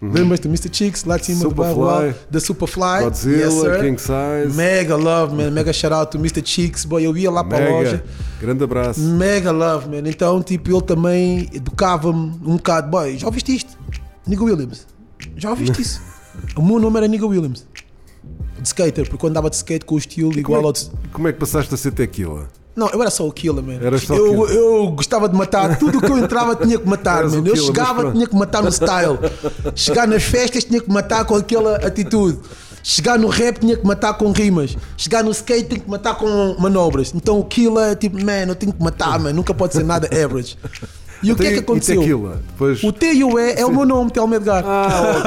Lembras do Mr. Chicks lá de cima do Superfly. bairro, da Superfly? Godzilla, Yes, sir. King Size. Mega love, man. Mega shout out to Mr. Chicks, boy. Eu ia lá para a loja. Mega, grande abraço. Mega love, man. Então, tipo, ele também educava-me um bocado. Boy, já ouviste isto? Nigga Williams. Já ouviste [laughs] isso? O meu nome era Nigga Williams. De skater, porque eu andava de skate com o estilo igual Como ao é, de... como é que passaste a ser tequila? Não, eu era só o killer, man. Eras só eu, killer. eu gostava de matar. Tudo que eu entrava tinha que matar, Eras o man. Eu killer, chegava, tinha que matar no style. Chegar nas festas, tinha que matar com aquela atitude. Chegar no rap, tinha que matar com rimas. Chegar no skate, tinha que matar com manobras. Então o killer é tipo, man, eu tenho que matar, man. Nunca pode ser nada average. E o que é que Então, aconteceu? Tequila. Depois... O T e o E é o meu nome, Telmo Edgar. Ah,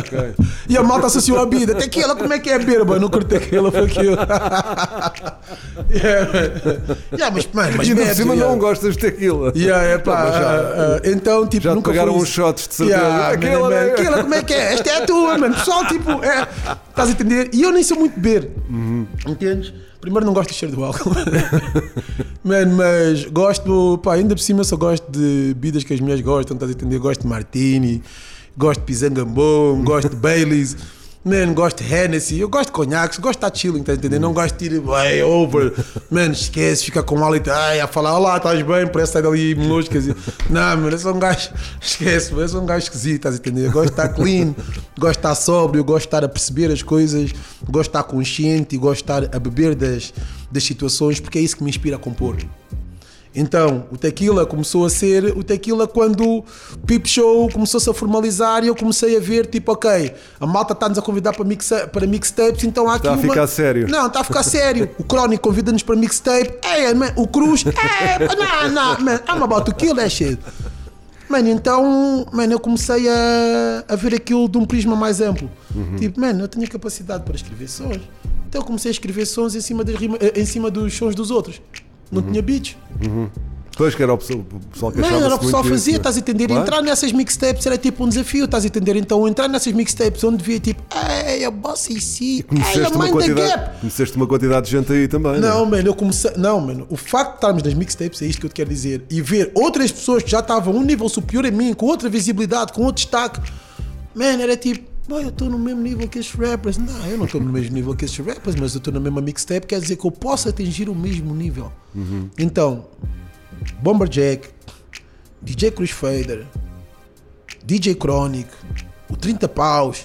ok, ok. [laughs] E a malta associou a bebida. Tequila, como é que é beber, boy? Não curto tequila, foi aquilo. [laughs] yeah, man. yeah, mas, mano, mas e ainda por cima yeah. não gostas de tequila. Yeah, é pá, já- ah, então, tipo, já nunca pegaram uns shots de certeza. Yeah, Aquela, man, man, aquela, como é que é? Esta é a tua, mano. Pessoal, tipo, é. Estás a entender? E eu nem sou muito beber. Uhum. Entendes? Primeiro, não gosto de cheiro do álcool. [laughs] Mano, mas gosto, pá, ainda por cima só gosto de bebidas que as mulheres gostam, estás a entender? Gosto de martini, gosto de pisangambom, gosto de Baileys. Man, gosto de Hennessy, eu gosto de conhaques, gosto de estar chilling, estás a entender? Não gosto de ir way over. Man, esquece, fica com hálito, ai, a falar, olá, estás bem, parece que sai dali quer dizer, não, mano, eu sou um gajo, [laughs] esquece, eu sou um gajo esquisito, estás a entender? Eu gosto de estar clean, gosto de estar sóbrio, gosto de estar a perceber as coisas, gosto de estar consciente e gosto de estar a beber das, das situações, porque é isso que me inspira a compor. Então, o tequila começou a ser o tequila quando o Peep Show começou-se a formalizar e eu comecei a ver, tipo, ok, a malta está-nos a convidar para, mixa, para mixtapes, então há aqui Está a uma... ficar sério. Não, está a ficar sério. O Crónico convida-nos para mixtape. É, man, o Cruz, é, não, não, man, I'm about to kill that shit. Mano, então, mano, eu comecei a, a ver aquilo de um prisma mais amplo. Tipo, mano, eu tinha capacidade para escrever sons. Então eu comecei a escrever sons em cima, das rima, eh, em cima dos sons dos outros. Não tinha beats. Depois que era o pessoal, o pessoal que Mano, era o pessoal fazia, estás a entender? Entrar nessas mixtapes era tipo um desafio, estás a entender? Então entrar nessas mixtapes onde devia tipo, ei, a boss em si, ei, a the quantidade, gap. conheceste uma quantidade de gente aí também. Não, Não, mano, eu comecei. Não, mano, o facto de estarmos nas mixtapes é isto que eu te quero dizer. E ver outras pessoas que já estavam um nível superior a mim, com outra visibilidade, com outro destaque, mano, era tipo, boy, eu estou no mesmo nível que estes rappers. Não, eu não estou no mesmo nível que estes rappers, mas eu estou na mesma mixtape, quer dizer que eu posso atingir o mesmo nível. Então, Bomberjack, DJ Cruz Fader, DJ Chronic, o 30 Paus,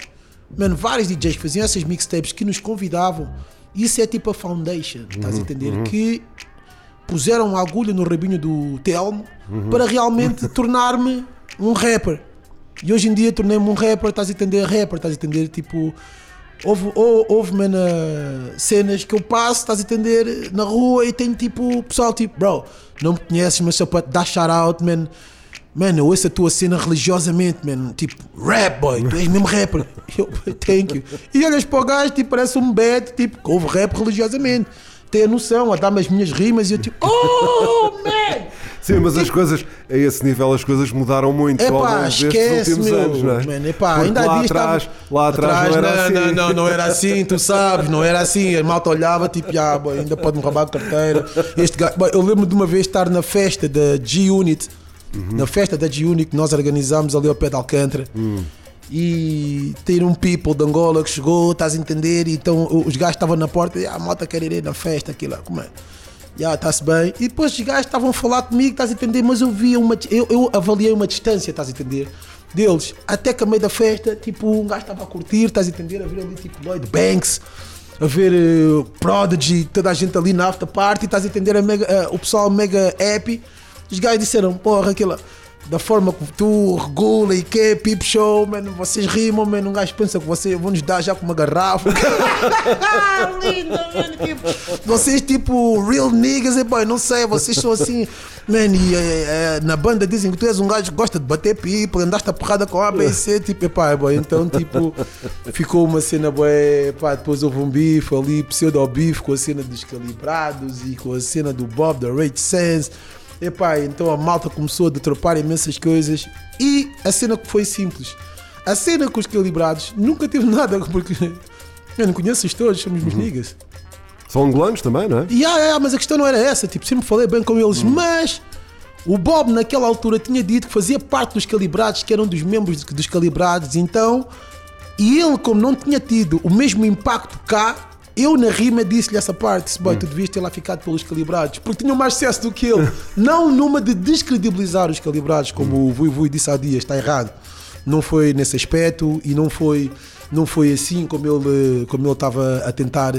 mano, vários DJs que faziam essas mixtapes que nos convidavam. Isso é tipo a foundation, estás a entender? Que puseram a agulha no rabinho do Telmo para realmente [laughs] tornar-me um rapper. E hoje em dia tornei-me um rapper, estás a entender? Rapper, estás a entender? Tipo, houve, hou- houve man, ah, cenas que eu passo, estás a entender? Na rua e tenho tipo, pessoal, tipo, bro, não me conheces, mas só para dar shout out, man. Man, eu ouço a tua cena religiosamente, man. Tipo, rap, boy, tu és mesmo rapper. [laughs] Eu, thank you. E olhas para o gajo, tipo, parece um bad, tipo, que ouve rap religiosamente. Tem a noção, a dar-me as minhas rimas e eu, tipo, oh, [laughs] man! Sim, mas as coisas, a esse nível, as coisas mudaram muito ao Epá, longo destes esquece, últimos meu. anos, não é? Man, epá, Porque ainda lá atrás, estava- lá atrás, não era não, assim. Não, não, não era assim, tu sabes, não era assim. A malta olhava, tipo, ah, boy, ainda pode-me roubar a carteira. Este gajo, boy, eu lembro de uma vez estar na festa da G-Unit, Uhum. na festa da G-Unit que nós organizámos ali ao pé de Alcântara. Hum. E ter um people de Angola que chegou, estás a entender? Então os gajos estavam na porta e "Ah, a malta quer ir na festa, aquilo, como é? Já, está-se bem. E depois os gajos estavam a falar comigo, estás a entender? Mas eu via uma. Eu, eu avaliei uma distância, estás a entender? Deles. Até que a meio da festa, tipo, um gajo estava a curtir, estás a entender? A ver ali, tipo, Lloyd Banks, a ver eh, Prodigy, toda a gente ali na after party, estás a entender? A mega, eh, o pessoal mega happy. Os gajos disseram, porra, aquilo. Da forma que tu regula e que é peep show, mano, vocês rimam, mano, um gajo pensa que vocês vão nos dar já com uma garrafa. [laughs] Lindo, mano, tipo, vocês tipo real niggas, e boy, não sei, vocês são assim, man, e eh, eh, na banda dizem que tu és um gajo que gosta de bater people, andaste a porrada com A, B e C, tipo, epá, boy, então tipo, ficou uma cena, boy, pá, depois houve um bife ali, pseudo-bife com a cena dos calibrados e com a cena do Bob, da Rage Sense. Epá, então a malta começou a detropar imensas coisas e a cena que foi simples. A cena com os calibrados nunca teve [laughs] nada, porque eu não conheço-os todos, somos niggas. São angolanos também, não é? E ah, ah, mas a questão não era essa, tipo, sempre falei bem com eles, mas o Bob naquela altura tinha dito que fazia parte dos calibrados, que eram dos membros dos calibrados, então, e ele, como não tinha tido o mesmo impacto cá, eu na rima disse-lhe essa parte, disse, boy, tu devias ter lá ficado pelos calibrados, porque tinham mais sucesso do que ele, [laughs] não numa de descredibilizar os calibrados, como o Vui Vui disse há dias, está errado. Não foi nesse aspecto e não foi, não foi assim como ele como ele estava a tentar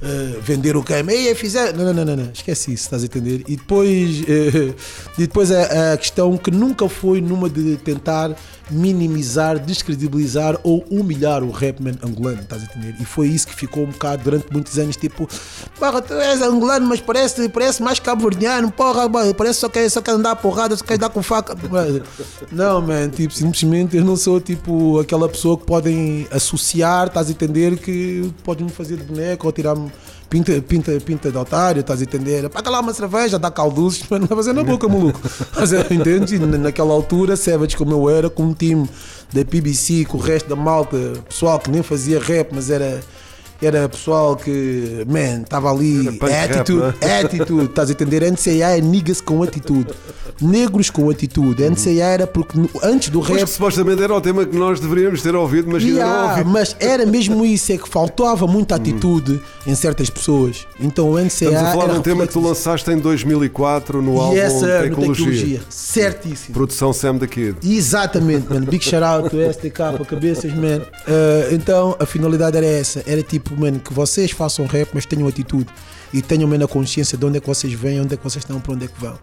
eh, vender o game. Ei, fizer. Não, não, não, não, não, esquece isso, estás a entender? E depois, eh, e depois a, a questão que nunca foi numa de tentar minimizar, descredibilizar ou humilhar o rapman angolano, estás a entender? E foi isso que ficou um bocado durante muitos anos, tipo, porra, tu és angolano, mas parece, parece mais cabo-verdiano, porra, boy, parece só que só quer andar porrada, só quer dar com faca. Não, man, tipo, simplesmente eu não sou tipo aquela pessoa que podem associar, estás a entender, que podem me fazer de boneco ou tirar-me pinta, pinta, pinta de otário, estás a entender? Paga lá uma cerveja, dá calduços, [laughs] mas não vai fazer na boca, maluco. Mas, é, entende? Na- Naquela altura, Savage, como eu era, com um time da PBC, com o resto da malta, pessoal que nem fazia rap, mas era. Era pessoal que, man, estava ali, Era punk rap, attitude, né? attitude, estás a entender? NCA é niggas com atitude, negros com atitude. NCA era porque antes do rap que supostamente era o tema que nós deveríamos ter ouvido, mas ainda não Yeah, ouvimos. mas era mesmo [laughs] isso, é que faltava muita atitude em certas pessoas. Então o NCA Estamos a falar era de um tema que tu lançaste em 2004 no álbum essa no Tecnologia. tecnologia. Certíssimo. Produção Sam the Kid. Exatamente, mano. Big [laughs] shout out to STK, cabeças, man. Uh, então a finalidade era essa: era tipo, mano, que vocês façam rap, mas tenham atitude e tenham, mano, a consciência de onde é que vocês vêm, onde é que vocês estão, para onde é que vão.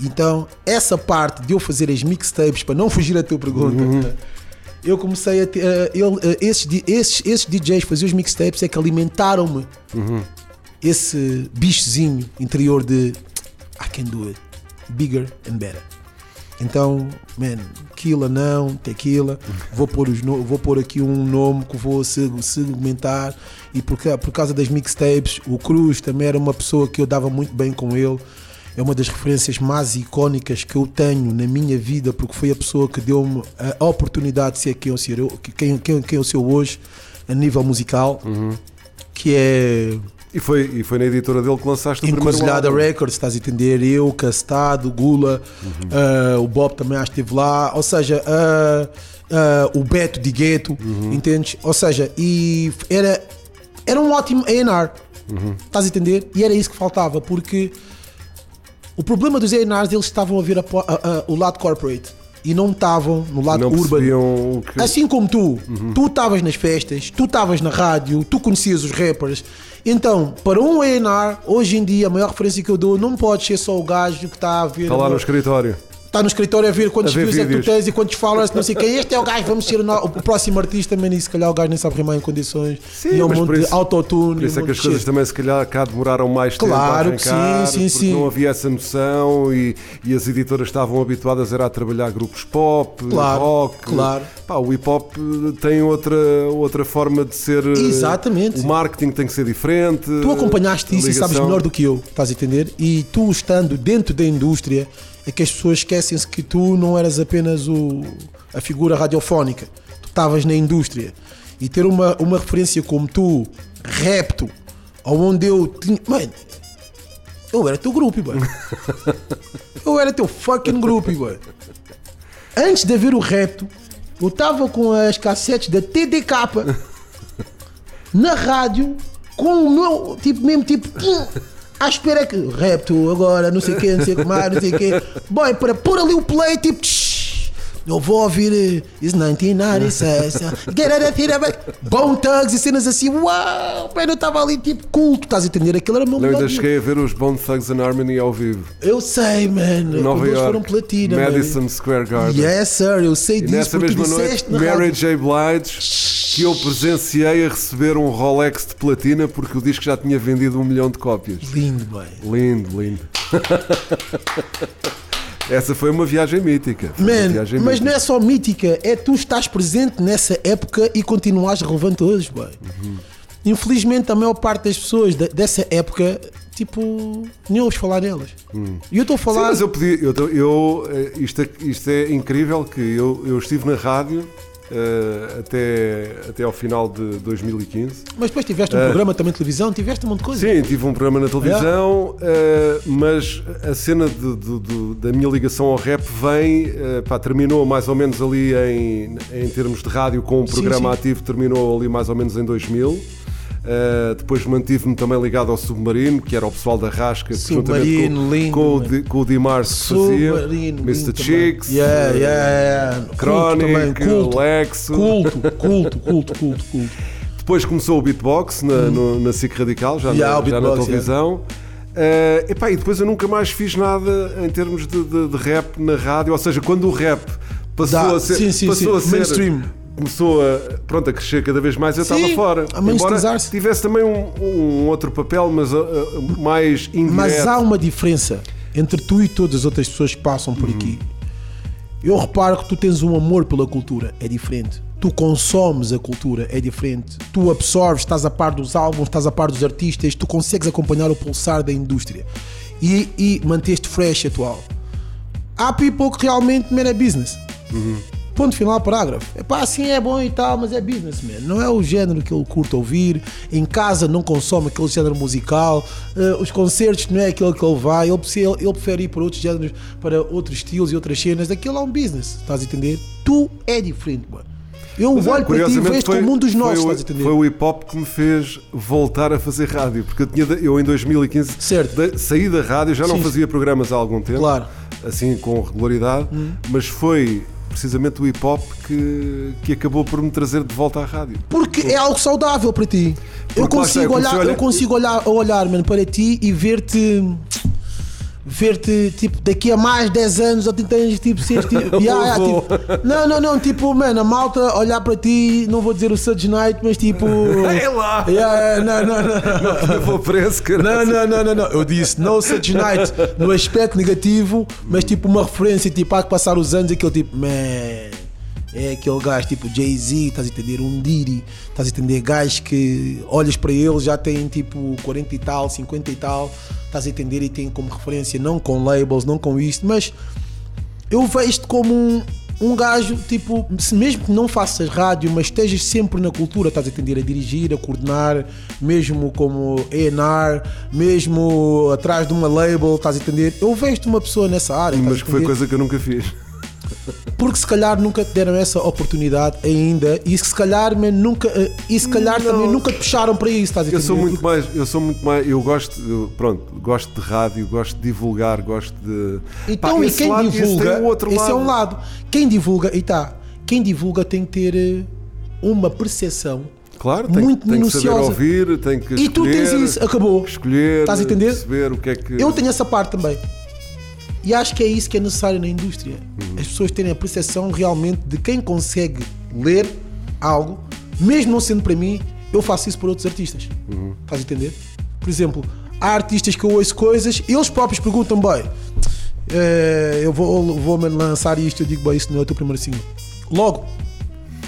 Então, essa parte de eu fazer as mixtapes, para não fugir à tua pergunta, eu comecei a ter. uh, eu, uh, esses, esses, esses DJs fazer os mixtapes é que alimentaram-me esse bichozinho interior de I can do it bigger and better. Então, man, Killa não, tequila, vou pôr, os no- vou pôr aqui um nome que vou se- segmentar. E por, por causa das mixtapes, o Cruz também era uma pessoa que eu dava muito bem com ele. É uma das referências mais icónicas que eu tenho na minha vida, porque foi a pessoa que deu-me a oportunidade de ser quem eu, ser, quem, quem, quem eu sou hoje a nível musical, que é E foi, e foi na editora dele que lançaste o primeiro álbum. Records, estás a entender? Eu, Castado, Gula, ah, o Bob também acho que esteve lá, ou seja, ah, ah, o Beto de Gueto, entendes? Ou seja, e era, era um ótimo A&R, estás a entender? E era isso que faltava, porque o problema dos A&Rs, eles estavam a ver a a- a- o lado corporate e não estavam no lado Não urban. percebiam o que... Assim como tu, tu estavas nas festas, tu estavas na rádio, tu conhecias os rappers. Então, para um A&R, hoje em dia, a maior referência que eu dou não pode ser só o gajo que está a ver. Está lá no escritório. Está no escritório a ver quantos views é que tu tens e quantos followers, não sei quem. Este é o gajo, vamos ser o, no- o próximo artista, man, e se calhar o gajo nem sabe rimar em condições. Sim, e é um monte de autotune. Por isso um é que as coisas também se calhar cá demoraram mais tempo Claro a que sim, sim, porque sim. não havia essa noção e, e as editoras estavam habituadas era a trabalhar grupos pop, Claro, rock. claro. Pá, o hip hop eh, tem outra, outra forma de ser. eh, Exatamente. O marketing tem que ser diferente. Tu acompanhaste isso e sabes melhor do que eu, estás a entender? E tu estando dentro da indústria, é que as pessoas esquecem-se que tu não eras apenas o, a figura radiofónica, tu estavas na indústria. E ter uma, uma referência como tu, repto, onde eu tinha. Mano, eu era teu grupo, boy. [laughs] Eu era teu fucking grupo, boy. Antes de haver o repto, eu estava com as cassetes da TDK [laughs] na rádio com o meu, tipo, mesmo tipo, [laughs] à espera que repto agora, não sei o quê, não sei o que mais, não sei o quê. Boy, para pôr ali o play, tipo, tsh, eu vou ouvir It's 1996, get out of here. Bone Thugs e cenas assim, uau, mano, eu estava ali tipo culto, estás a entender? Aquilo era o meu Eu ainda cheguei a ver os Bone Thugs and Harmony ao vivo. Eu sei, mano, Nova eles foram York, platina, Madison mano. Square Garden. Yes, sir, eu sei E disso nessa mesma noite, Mary. J. Blige, que eu presenciei a receber um Rolex de platina porque o disco já tinha vendido um milhão de cópias. Lindo, boy. Lindo, lindo. [laughs] Essa foi uma viagem mítica. Foi Man, viagem mas não mítica. é só mítica, é tu estás presente nessa época e continuas relevante hoje, boy. Uhum. Infelizmente, a maior parte das pessoas de- dessa época, tipo, nem ouves falar nelas. E eu estou a Sim, falar. mas eu podia. Eu, eu, eh, isto, é, isto é incrível que eu, eu estive na rádio eh, até, até ao final de 2015. Mas depois tiveste um Ah. programa também de televisão, tiveste um monte de coisa. Sim, tive um programa na televisão, eh, mas a cena de- de- de- da minha ligação ao rap vem, eh, pá, terminou mais ou menos ali em, em termos de rádio com um Sim, programa sim. ativo, terminou ali mais ou menos em 2000. Eh, depois mantive-me também ligado ao Submarino, que era o pessoal da Rasca, que juntamente com, lindo, com, o. Di- com o Dimar se fazia, Mr. Chicks, Yeah, yeah, yeah. Chronic, culto. Lexo. Culto, [laughs] culto, culto, culto, culto. Depois começou o beatbox na, no- na SIC Radical, já, Hum. Yeah, na, já na televisão. Eh, epá, e depois eu nunca mais fiz nada em termos de, de- de rap na rádio, ou seja, quando o rap passou a ser, sim, sim, passou sim, a ser mainstream. Começou a, pronto, a crescer cada vez mais, eu estava fora. a Embora tivesse também um, um outro papel, mas uh, uh, mais indireto. Mas há uma diferença entre tu e todas as outras pessoas que passam por aqui. Eu reparo que tu tens um amor pela cultura, é diferente. Tu consomes a cultura, é diferente. Tu absorves, estás a par dos álbuns, estás a par dos artistas, tu consegues acompanhar o pulsar da indústria e, e manter-te fresh atual. Há people que realmente man, é business. Ponto final, parágrafo. É pá, assim é bom e tal, mas é business, man. Não é o género que ele curta ouvir. Em casa não consome aquele género musical. Eh, os concertos não é aquele que ele vai. Ele, prefere- ele prefere ir para outros géneros, para outros estilos e outras cenas. Aquilo é um business, estás a entender? Tu é diferente, mano. Eu Mas, é, olho para ti e vejo como um dos foi nossos, estás a entender? Foi o hip hop que me fez voltar a fazer rádio, porque eu, tinha, eu em 2015 Certo. saí da rádio, já não Sim. fazia programas há algum tempo, Claro. assim com regularidade, mas foi precisamente o hip hop que, que acabou por me trazer de volta à rádio. Porque é algo saudável para ti. Eu consigo olhar- eu consigo olhar, olhar mano, para ti e ver-te. Ver-te, tipo, daqui a mais 10 anos ou 30 anos, tipo, seres [laughs] tipo, yeah, yeah, tipo, Não, não, não, tipo, mano, a malta olhar para ti, não vou dizer o Suge Knight, mas tipo. [laughs] É lá! Yeah, não, não, não, não. Eu vou preso. Não, não, não, não, não. Eu disse no Such Night no aspecto negativo, mas tipo uma referência, tipo, há que passar os anos, aquele tipo, man, é aquele gajo tipo Jay-Z, estás a entender? Um Diddy, estás a entender? Gajos que olhas para ele já têm tipo 40 e tal, 50 e tal, estás a entender? E tem como referência, não com labels, não com isto, mas eu vejo-te como um, um gajo, tipo, se mesmo que não faças rádio, mas estejas sempre na cultura, estás a entender? A dirigir, a coordenar, mesmo como ENR, mesmo atrás de uma label, estás a entender? Eu vejo-te uma pessoa nessa área, Mas que foi coisa que eu nunca fiz. Porque se calhar nunca te deram essa oportunidade ainda e se calhar, man, nunca, eh, e se calhar Não. também nunca te puxaram para isso, estás a Eu sou muito mais, eu sou muito mais, eu gosto, eu, pronto, gosto de rádio, gosto de divulgar, gosto de. Então, Pá, e esse quem lado, esse divulga, o outro esse é um lado. Quem divulga, e tá, quem divulga tem que ter eh, uma percepção Claro, tem, muito tem que saber ouvir, tem que E tu escolher, tens isso, acabou. escolher, Estás a entender? perceber o que é que. Eu tenho essa parte também. E acho que é isso que é necessário na indústria. Uhum. As pessoas terem a percepção realmente de quem consegue ler algo, mesmo não sendo para mim, eu faço isso para outros artistas. Uhum. Estás a entender? Por exemplo, há artistas que eu ouço coisas, eles próprios perguntam, bem, eh, eu vou, vou me lançar isto, eu digo, bem, isso não é o teu primeiro single. Logo,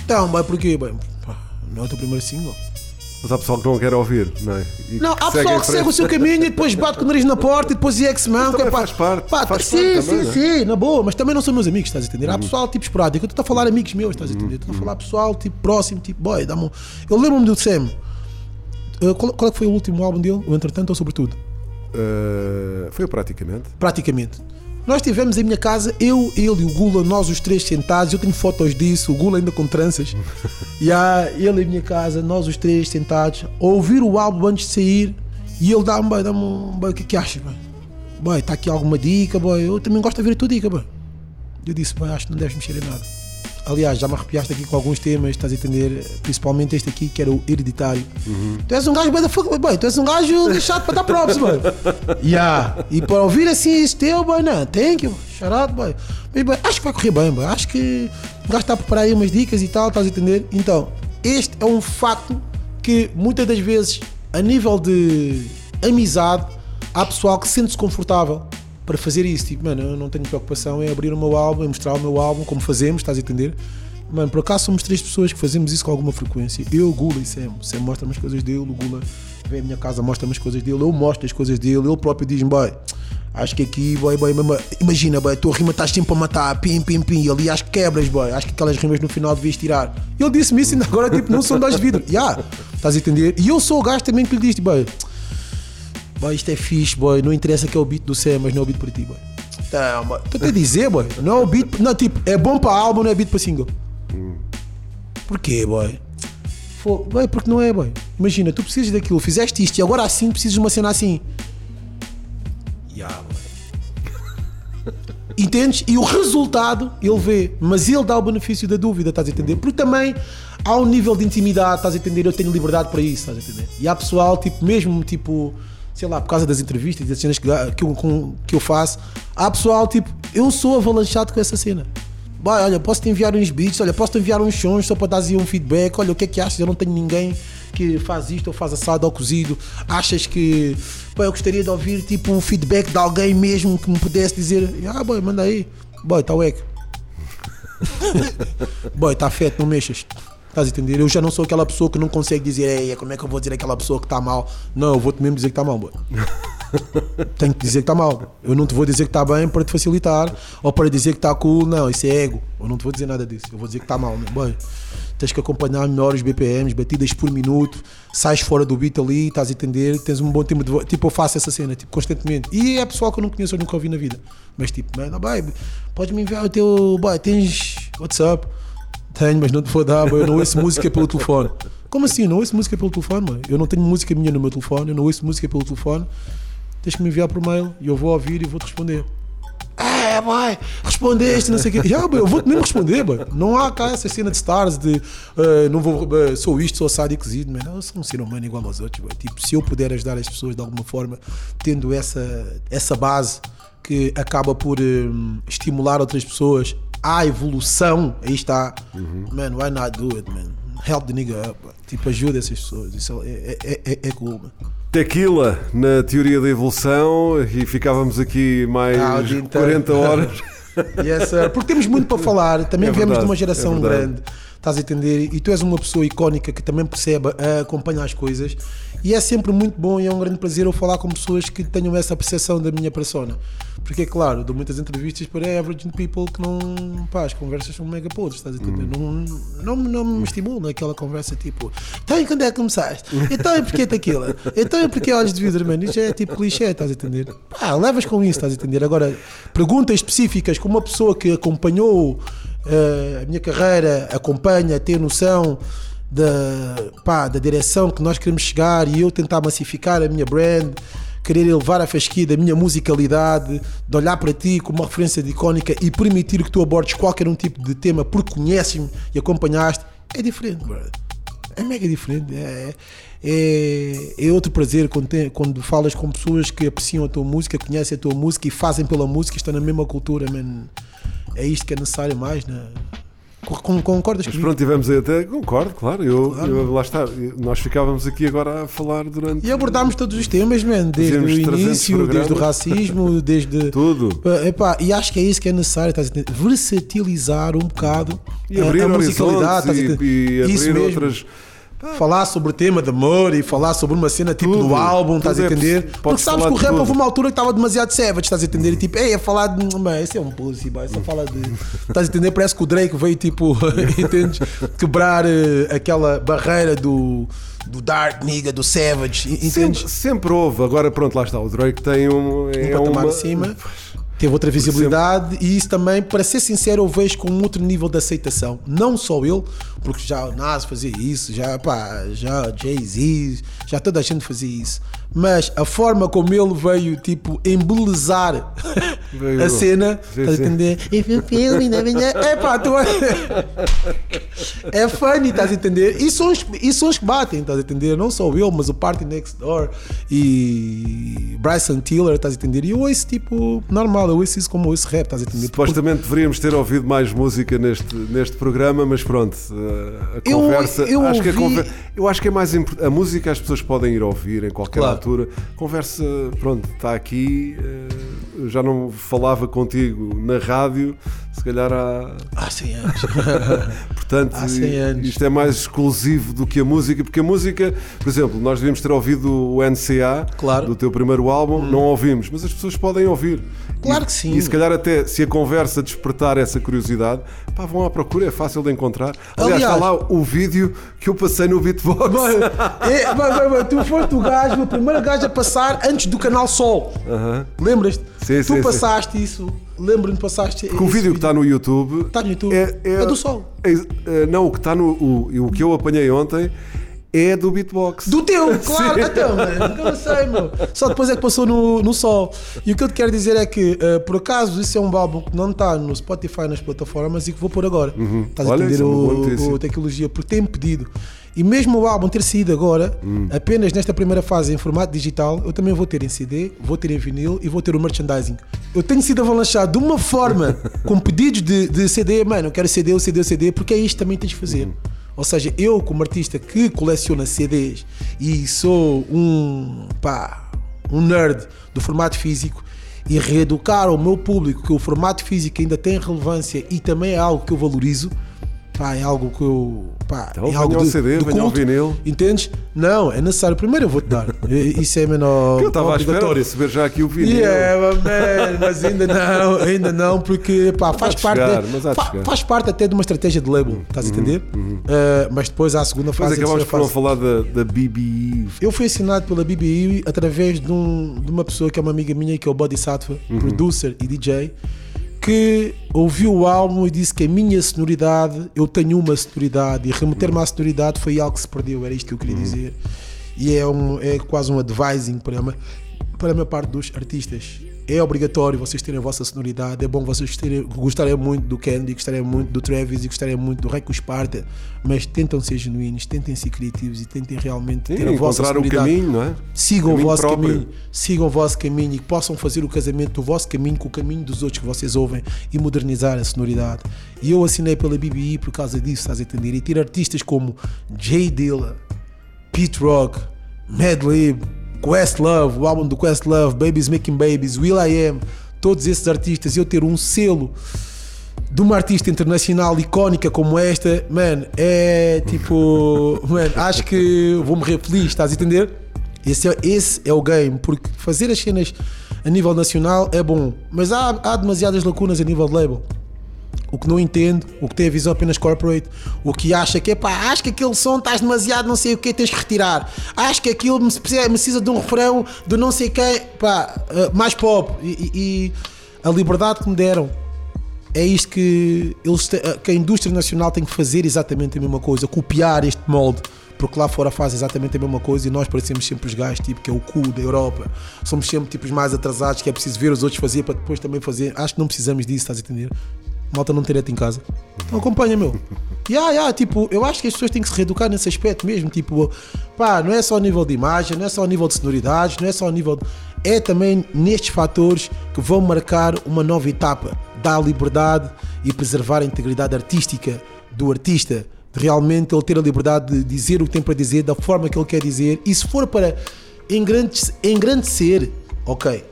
então, bem, porquê? Bem, pá, não é o teu primeiro single. Mas há pessoal que não quer ouvir, não é? E Não, há pessoal que segue o seu caminho e depois bate com o nariz na porta e depois é X-Man. também faz parte, faz sim, parte sim, também, não é? sim, na boa, mas também não são meus amigos, estás a entender? Uhum. Há pessoal tipo esporádico, eu estou a falar amigos meus, estás a entender? Estou a falar pessoal tipo próximo, tipo, boy, dá-me um... Eu lembro-me do Sam. Uh, qual, qual é que foi o último álbum dele? O Entretanto ou Sobretudo? Uh, foi praticamente. Praticamente. Nós estivemos em minha casa, eu, ele e o Gula, nós os três sentados. Eu tenho fotos disso, o Gula ainda com tranças. [laughs] e há ele em minha casa, nós os três sentados, a ouvir o álbum antes de sair. E ele dá-me, boy, dá-me um. Boy, o que é que achas, boy? Boy, está aqui alguma dica, boy? Eu também gosto de ver a tua dica, boy. Eu disse, boy, acho que não deves mexer em nada. Aliás, já me arrepiaste aqui com alguns temas, estás a entender? Principalmente este aqui, que era o hereditário. Tu és um gajo, fuck, boy, tu és um gajo deixado para dar props, boy. [laughs] Yeah. E para ouvir assim isso teu, boy, não, thank you, out, boy. Mas, boy, acho que vai correr bem, boy. Acho que o gajo está a preparar aí umas dicas e tal, estás a entender? Então, este é um facto que muitas das vezes, a nível de amizade, há pessoal que sente-se confortável para fazer isso. Tipo, mano, eu não tenho preocupação em abrir o meu álbum, em mostrar o meu álbum, como fazemos, estás a entender? Mano, por acaso somos três pessoas que fazemos isso com alguma frequência. Eu, Gula e Sam. O Sam mostra-me as coisas dele, o Gula vem à minha casa, mostra-me as coisas dele, eu mostro as coisas dele, ele próprio diz-me, boy, acho que aqui, boy, boy, imagina, boy, a tua rima estás sempre a matar, pim, pim, pim, ali que quebras, boy, acho que aquelas rimas no final devias tirar. Ele disse-me isso, ainda agora, tipo, não são das vidros. [laughs] Yeah, estás a entender? E eu sou o gajo também que lhe diz, boy, boy, isto é fixe, boy, não interessa que é o beat do Sam, mas não é o beat para ti, boy. Estou a dizer, boy, não é o beat, não, tipo, é bom para álbum, não é beat para single. Porquê, boy? Fô, boy, porque não é, boy. Imagina, tu precisas daquilo, fizeste isto e agora assim precisas de uma cena assim. Yeah, boy. Entendes? E o resultado ele vê, mas ele dá o benefício da dúvida, estás a entender? Porque também há um nível de intimidade, estás a entender? Eu tenho liberdade para isso, estás a entender? E há pessoal, tipo, mesmo tipo, sei lá, por causa das entrevistas e das cenas que, que, eu, com- que eu faço, há pessoal, tipo, eu sou avalanchado com essa cena. Vai, olha, posso te enviar uns beats, olha, posso te enviar uns sons só para dar um feedback. Olha, o que é que achas? Eu não tenho ninguém que faz isto ou faz assado ou cozido. Achas que pá, eu gostaria de ouvir tipo o feedback de alguém mesmo que me pudesse dizer: Ah, boy, manda aí, boy, tá eco. [laughs] boy, tá feto, não mexas. Estás a entender? Eu já não sou aquela pessoa que não consegue dizer, Ei, como é que eu vou dizer aquela pessoa que está mal? Não, eu vou-te mesmo dizer que está mal, boy. [laughs] Tenho que dizer que está mal. Eu não te vou dizer que está bem para te facilitar ou para dizer que está cool. Não, isso é ego. Eu não te vou dizer nada disso. Eu vou dizer que está mal. Bem, tens que acompanhar melhor os BPMs, batidas por minuto. Sais fora do beat ali, estás a entender. Tens um bom tempo de. Tipo, eu faço essa cena tipo, constantemente. E é pessoal que eu não conheço, eu nunca ouvi na vida. Mas tipo, mano, baby, podes me enviar o teu. Boy, tens WhatsApp? Tenho, mas não te vou dar, eu não ouço música pelo telefone. Como assim? Não ouço música pelo telefone, mano? Eu não tenho música minha no meu telefone, eu não ouço música pelo telefone. Tens que me enviar por mail e eu vou ouvir e vou-te responder. É, vai, respondeste, não sei o quê. Boy, eu vou-te mesmo responder, boy. Não há cá essa cena de stars de eh, não vou, eh, sou isto, sou assado e cozido, man. Eu sou um ser humano igual aos outros, boy. Tipo, se eu puder ajudar as pessoas de alguma forma, tendo essa, essa base que acaba por eh, estimular outras pessoas à evolução, aí está, man, why not do it, man? Help the nigga up, tipo, ajuda essas pessoas. Isso é, é, é, é cool, man. Tequila na teoria da evolução e ficávamos aqui mais Ah, o dia inteiro. 40 horas. [laughs] Yes, sir. Porque temos muito para falar. Também É viemos verdade, de uma geração é grande. Estás a entender? E tu és uma pessoa icónica que também percebe, acompanha as coisas. E é sempre muito bom e é um grande prazer eu falar com pessoas que tenham essa percepção da minha persona. Porque, é claro, dou muitas entrevistas para average people que não. Pá, as conversas são mega podres, estás a entender? Hum. Não, não, não me estimulam aquela conversa tipo. Então, e quando é que começaste? Então, e porquê tequila? Então, e porquê olhos de vidro, mano? Isto é tipo clichê, estás a entender? Pá, levas com isso, estás a entender? Agora, perguntas específicas com uma pessoa que acompanhou eh, a minha carreira, acompanha, tem noção da, pá, da direção que nós queremos chegar e eu tentar massificar a minha brand, querer elevar a fasquia da minha musicalidade, de olhar para ti como uma referência de icónica e permitir que tu abordes qualquer um tipo de tema porque conheces-me e acompanhaste, é diferente, brother. É mega diferente. É, é, é outro prazer quando, tem- quando falas com pessoas que apreciam a tua música, conhecem a tua música e fazem pela música, estão na mesma cultura, man. É isto que é necessário mais, né? Con- con- Concordas Mas pronto, tivemos aí até. Concordo, claro. Eu, Claro. eu- lá está. Nós ficávamos aqui agora a falar durante. E abordámos todos os temas, man, desde o 300 início, desde o programas. racismo, [laughs] desde. Tudo. Pá, epá, e acho que é isso que é necessário, estás a? Versatilizar um bocado E a- abrir a, horizontes musicalidade, a e, e abrir mesmo. outras. Falar sobre o tema de amor e falar sobre uma cena tipo Tudo, do álbum, estás a é entender? possi- Porque sabes que o rap houve uma altura que estava demasiado savage, estás a entender? E tipo, ei, a falar de. Bem, esse é um pussy, boy, só fala de. Estás a entender? Parece que o Drake veio tipo, [laughs] entendes? Quebrar eh, aquela barreira do. Do dark nigga, do savage, entendes? Sempre, sempre houve. Agora, pronto, lá está. O Drake tem um. um É patamar uma... acima, [laughs] teve outra visibilidade e isso também, para ser sincero, eu vejo com um outro nível de aceitação. Não só ele, porque já o Nas fazia isso, já, pá, já Jay-Z, já toda a gente fazia isso. Mas a forma como ele veio, tipo, embelezar Veio- a cena, estás a entender? If you feel me, É pá, tu é funny, estás a entender? E sons, e sons que batem, estás a entender? Não só eu, mas o Party Next Door e Bryson Tiller, estás a entender? E eu ouço tipo normal, eu ouço isso como eu ouço rap, estás a entender? Supostamente deveríamos ter ouvido mais música neste, neste programa, mas pronto, a Eu- conversa. eu acho que a ouvi- conver- eu acho que é mais importante. A música as pessoas podem ir ouvir em qualquer Claro. altura. Conversa, pronto, está aqui. eh, eu já não falava contigo na rádio, se calhar há. Há 100 anos. [laughs] Portanto, Há 100 anos. isto é mais exclusivo do que a música, porque a música, por exemplo, nós devíamos ter ouvido o NCA Claro. Hum. do teu primeiro álbum, não ouvimos, mas as pessoas podem ouvir. Claro E- que sim. E se calhar até se a conversa despertar essa curiosidade, pá, vão à procura, é fácil de encontrar. Aliás, Aliás- está lá o vídeo que eu passei no Beatbox. Vai, é, vai, tu foste o gajo, o primeiro gajo a passar antes do canal Sol. Lembras-te? Sim, tu sim, sim. passaste isso. Lembro-me que passaste. Porque o vídeo que está no YouTube Está no YouTube. É do Sol. é- é- não, o que está no. O, o que eu apanhei ontem é do beatbox. Do teu, [laughs] claro, então, mano, eu não sei, meu. Só depois é que passou no, no sol. E o que eu te quero dizer é que, eh, por acaso, isso é um álbum que não está no Spotify, nas plataformas e que vou pôr agora. Estás a Olha, entender isso é o, o tecnologia, porque tem pedido. E mesmo o álbum ter saído agora, Hum. apenas nesta primeira fase em formato digital, eu também vou ter em CD, vou ter em vinil e vou ter o merchandising. Eu tenho sido avalanchado de uma forma [laughs] com pedidos de, de CD, mano, eu quero CD, o CD, o CD, porque é isto que também tens de fazer. Hum. Ou seja, eu como artista que coleciona CDs e sou um, pá, um nerd do formato físico e reeducar ao meu público que o formato físico ainda tem relevância e também é algo que eu valorizo, pá, é algo que eu. Pá, Então, é algo de, CD, de culto, vinil. Entendes? Não, é necessário. Primeiro eu vou-te dar. [laughs] Isso é menor. Eu estava à espera de receber já aqui o vinil. Yeah, man, mas ainda não, ainda não, porque pá, faz, de parte chegar, de- mas fa- chegar. faz parte até de uma estratégia de label, estás a entender? Uh, mas depois há a segunda Mas fase. a acabámos terceira por não falar da, da BBE. Eu fui assinado pela BBI através de, um- de uma pessoa que é uma amiga minha, que é o Bodhisattva, producer e DJ, que ouviu o álbum e disse que a minha sonoridade, eu tenho uma sonoridade, e remeter-me à sonoridade foi algo que se perdeu, era isto que eu queria dizer. E é, um, é quase um advising para a, para a maior parte dos artistas. É obrigatório vocês terem a vossa sonoridade, é bom vocês terem, gostarem muito do Candy, gostarem muito do Travis e gostarem muito do Reco Sparta, mas tentam ser genuínos, tentem ser criativos e tentem realmente Sim, ter a vossa encontrar o sonoridade. caminho, não é? Sigam o Caminho vosso próprio. caminho, sigam o vosso caminho e que possam fazer o casamento do vosso caminho com o caminho dos outros que vocês ouvem e modernizar a sonoridade. E eu assinei pela BBI por causa disso, estás a entender? E ter artistas como Jay Dilla, Pete Rock, Madlib, Questlove, o álbum do Questlove, Babies Making Babies, Will I Am, todos esses artistas, eu ter um selo de uma artista internacional icónica como esta, man, é tipo, man, acho que vou morrer feliz, estás a entender? Esse é, esse é o game, porque fazer as cenas a nível nacional é bom, mas há, há demasiadas lacunas a nível de label. O que não entende, o que tem a visão apenas corporate, o que acha que é pá, acho que aquele som estás demasiado não sei o que, tens que retirar. Acho que aquilo me precisa, de um refrão de não sei quem, pá, eh, mais pop. E, e- a liberdade que me deram é isto que, eles te- que a indústria nacional tem que fazer exatamente a mesma coisa, copiar este molde. Porque lá fora faz exatamente a mesma coisa e nós parecemos sempre os gajos, tipo, que é o cu da Europa. Somos sempre tipo os mais atrasados, que é preciso ver os outros fazer para depois também fazer. Acho que não precisamos disso, estás a entender? Malta não ter em casa. Então acompanha, meu. [laughs] Yeah, yeah, tipo, eu acho que as pessoas têm que se reeducar nesse aspecto mesmo. Tipo, pá, não é só a nível de imagem, não é só a nível de sonoridades, não é só a nível. De... É também nestes fatores que vão marcar uma nova etapa. Dar liberdade e preservar a integridade artística do artista. De realmente ele ter a liberdade de dizer o que tem para dizer, da forma que ele quer dizer. E se for para engrandecer, ok.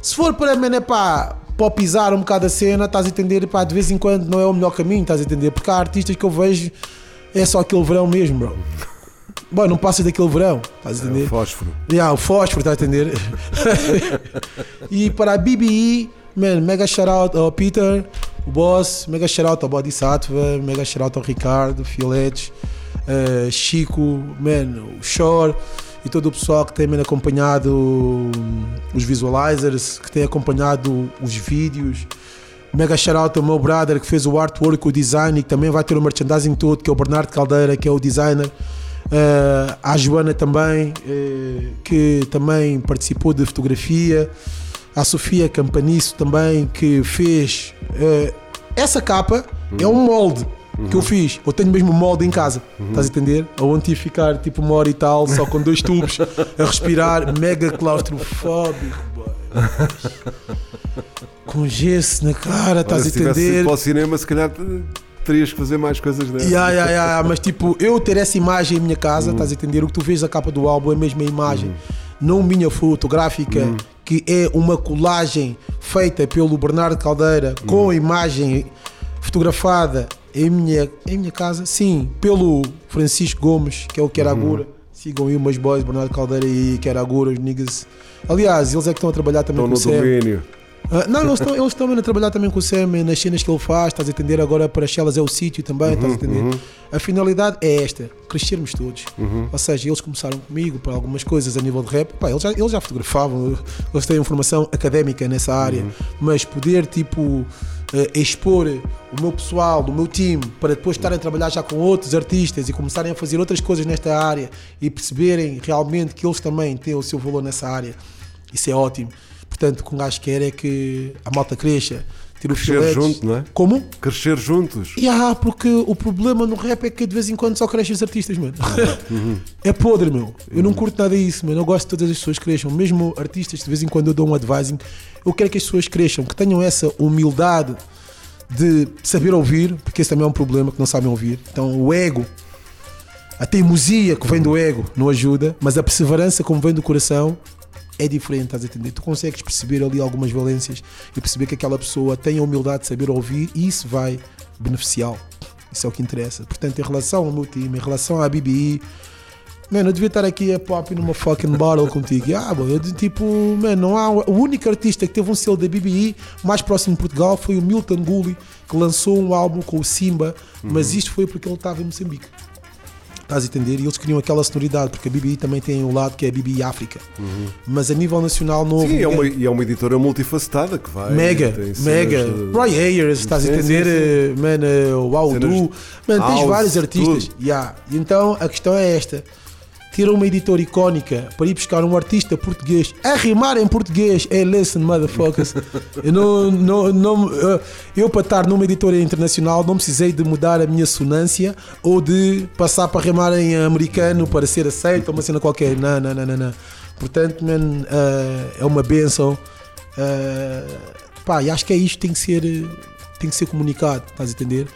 Se for para, mano, é pá, popizar um bocado a cena, estás a entender, pá, de vez em quando não é o melhor caminho, estás a entender? Porque há artistas que eu vejo, é só aquele verão mesmo, bro. Bom, não passas daquele verão, estás a É o entender? fósforo. Yeah, o fósforo, está a entender? [laughs] e para a BBI, man, mega shout out ao Peter, o boss, mega shout out ao Bodhisattva, mega shout out ao Ricardo, Fioletes, eh, Chico, man, o Shore e todo o pessoal que tem acompanhado hum, os visualizers, que tem acompanhado os vídeos. Mega out ao meu brother que fez o artwork, o design e que também vai ter o merchandising todo, que é o Bernardo Caldeira, que é o designer. Uh, à Joana também, eh, que também participou de fotografia. À Sofia Campaniço também, que fez. eh, essa capa é um molde que eu fiz. Eu tenho mesmo molde em casa, estás a entender? Onde tive que ficar tipo uma hora e tal, só com dois tubos, a respirar, mega claustrofóbico. Com gesso na cara, Olha, estás a se tivesse ido entender? para o cinema, se calhar te- terias que fazer mais coisas dessas. Ya, ya, ya, mas tipo, eu ter essa imagem em minha casa, estás a entender? O que tu vês a capa do álbum é mesmo a imagem, não minha fotográfica, que é uma colagem feita pelo Bernardo Caldeira com a imagem fotografada em minha, em minha casa, sim, pelo Francisco Gomes, que é o Keragura. Sigam aí meus boys, Bernardo Caldeira e Keragura, os niggas. Aliás, eles é que estão a trabalhar também Estão com no o Sam. domínio. Ah, não, eles estão eles estão a trabalhar também com o Sam nas cenas que ele faz, estás a entender? Agora para Chelas é o sítio também, estás a entender? A finalidade é esta: crescermos todos. Ou seja, eles começaram comigo para algumas coisas a nível de rap. Pá, eles, já, eles já fotografavam, eles têm formação académica nessa área, mas poder tipo. Eh, expor o meu pessoal, do meu time, para depois estarem a trabalhar já com outros artistas e começarem a fazer outras coisas nesta área e perceberem realmente que eles também têm o seu valor nessa área. Isso é ótimo. Portanto, o que um gajo quer é que a malta cresça, os Crescer filetes. junto, não é? Como? Crescer juntos. Yeah, porque o problema no rap é que de vez em quando só crescem os artistas, mano. [laughs] é podre, meu. Eu não curto nada disso, mano. Eu gosto que todas as pessoas cresçam. Mesmo artistas, de vez em quando eu dou um advising. Eu quero que as pessoas cresçam, que tenham essa humildade de saber ouvir, porque esse também é um problema, que não sabem ouvir. Então, o ego, a teimosia que vem do ego não ajuda, mas a perseverança como vem do coração é diferente, estás a entender? Tu consegues perceber ali algumas valências e perceber que aquela pessoa tem a humildade de saber ouvir e isso vai beneficiá-lo. Isso é o que interessa. Portanto, em relação ao meu time, em relação à BBI, mano, eu devia estar aqui a pop numa fucking bottle contigo. Ah, bom, eu tipo, mano, não há. O único artista que teve um selo da BBI mais próximo de Portugal foi o Milton Gulli, que lançou um álbum com o Simba, mas isto foi porque ele estava em Moçambique. Estás a entender? E eles queriam aquela sonoridade, porque a BBI também tem um lado que é a BBI África. Mas a nível nacional não houve Sim, é uma, e é uma editora multifacetada que vai. Mega, mega. de- Roy Ayers, estás Sim, a entender? sim, Man, eh, o Audu. Cenas Man, tens vários artistas. Yeah. Então a questão é esta: tira uma editora icónica para ir buscar um artista português a rimar em português. Hey, listen, motherfuckers. eu, não, não, não, eh, eu, para estar numa editora internacional, não precisei de mudar a minha sonância ou de passar para rimar em americano para ser aceito uma cena qualquer. Não, não, não, não. não. Portanto, man, eh, é uma benção. Eh, pá, e acho que é isto tem que ser, tem que ser comunicado, estás a entender?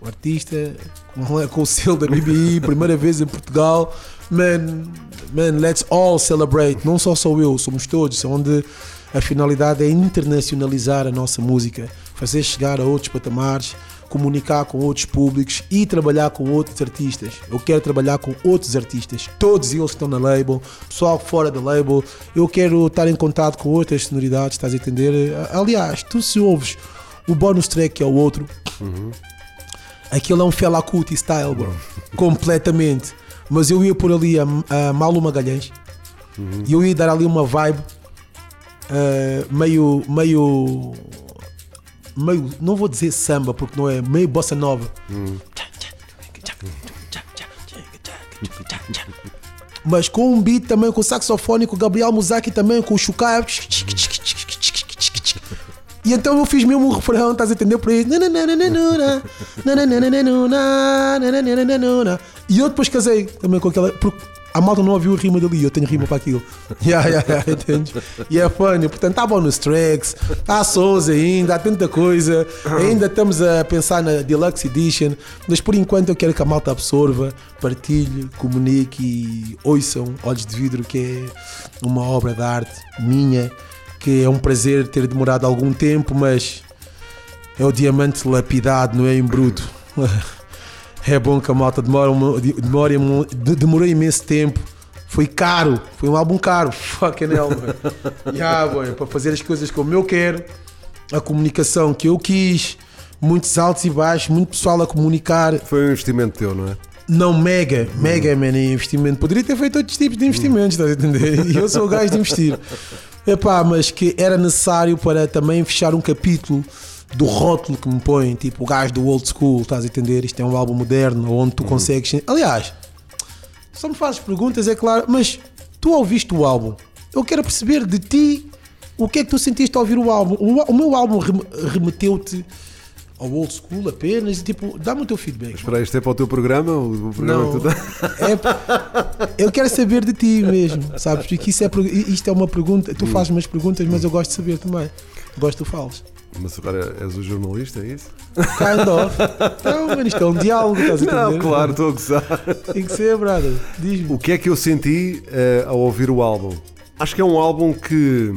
O artista com, com o selo da BBI, primeira vez em Portugal, man, man, let's all celebrate. Não só sou eu, somos todos, onde a finalidade é internacionalizar a nossa música, fazer chegar a outros patamares, comunicar com outros públicos e trabalhar com outros artistas. Eu quero trabalhar com outros artistas, todos eles que estão na label, pessoal fora da label. Eu quero estar em contato com outras sonoridades, estás a entender? Aliás, tu se ouves o bonus track que é o outro, aquilo é um Fela Kuti style, bro. Completamente. Mas eu ia por ali a, a Malu Magalhães e eu ia dar ali uma vibe eh, meio, meio, meio, não vou dizer samba porque não é, meio bossa nova. Mas com um beat também, com saxofone, com o Gabriel Muzaki também, com o Shukai. E então eu fiz mesmo um refrão, estás a entender? Por aí. E eu depois casei também com aquela. Porque a malta não ouviu a rima dali, eu tenho rima para aquilo. [laughs] Yeah, yeah, yeah? [laughs] E é funny, portanto, está bom nos tracks, há sons ainda, há tanta coisa. Ainda estamos a pensar na Deluxe Edition, mas por enquanto eu quero que a malta absorva, partilhe, comunique e ouçam Olhos de Vidro, que é uma obra de arte minha que é um prazer ter demorado algum tempo, mas é o diamante lapidado, não é em bruto. [laughs] É bom que a malta demora, demora, demorou imenso tempo. Foi caro, foi um álbum caro. [laughs] Fucking hell, mano. [laughs] yeah, boy, para fazer as coisas como eu quero, a comunicação que eu quis, muitos altos e baixos, muito pessoal a comunicar. Foi um investimento teu, não é? Não, mega, mega, man, em investimento. Poderia ter feito outros tipos de investimentos, estás a entender? [laughs] E eu sou o gajo de investir. Epá, mas que era necessário para também fechar um capítulo do rótulo que me põe, tipo o gajo do old school, estás a entender? Isto é um álbum moderno, onde tu consegues. Aliás, só me fazes perguntas, é claro, mas tu ouviste o álbum. Eu quero perceber de ti o que é que tu sentiste ao ouvir o álbum. O, o meu álbum rem- remeteu-te ao old school apenas e tipo, dá-me o teu feedback. Espera aí, isto é para o teu programa? O, programa Não, que tu dá- [laughs] é, eu quero saber de ti mesmo, sabes? Porque isso é, isto é uma pergunta, tu fazes umas perguntas, mas eu gosto de saber também. Gosto que tu fales. Mas agora és o jornalista, é isso? Kind of. Então, mano, isto é um diálogo, estás a entender? Não, claro, estou a gozar. Tem que ser, brother. Diz-me. O que é que eu senti eh, ao ouvir o álbum? Acho que é um álbum que,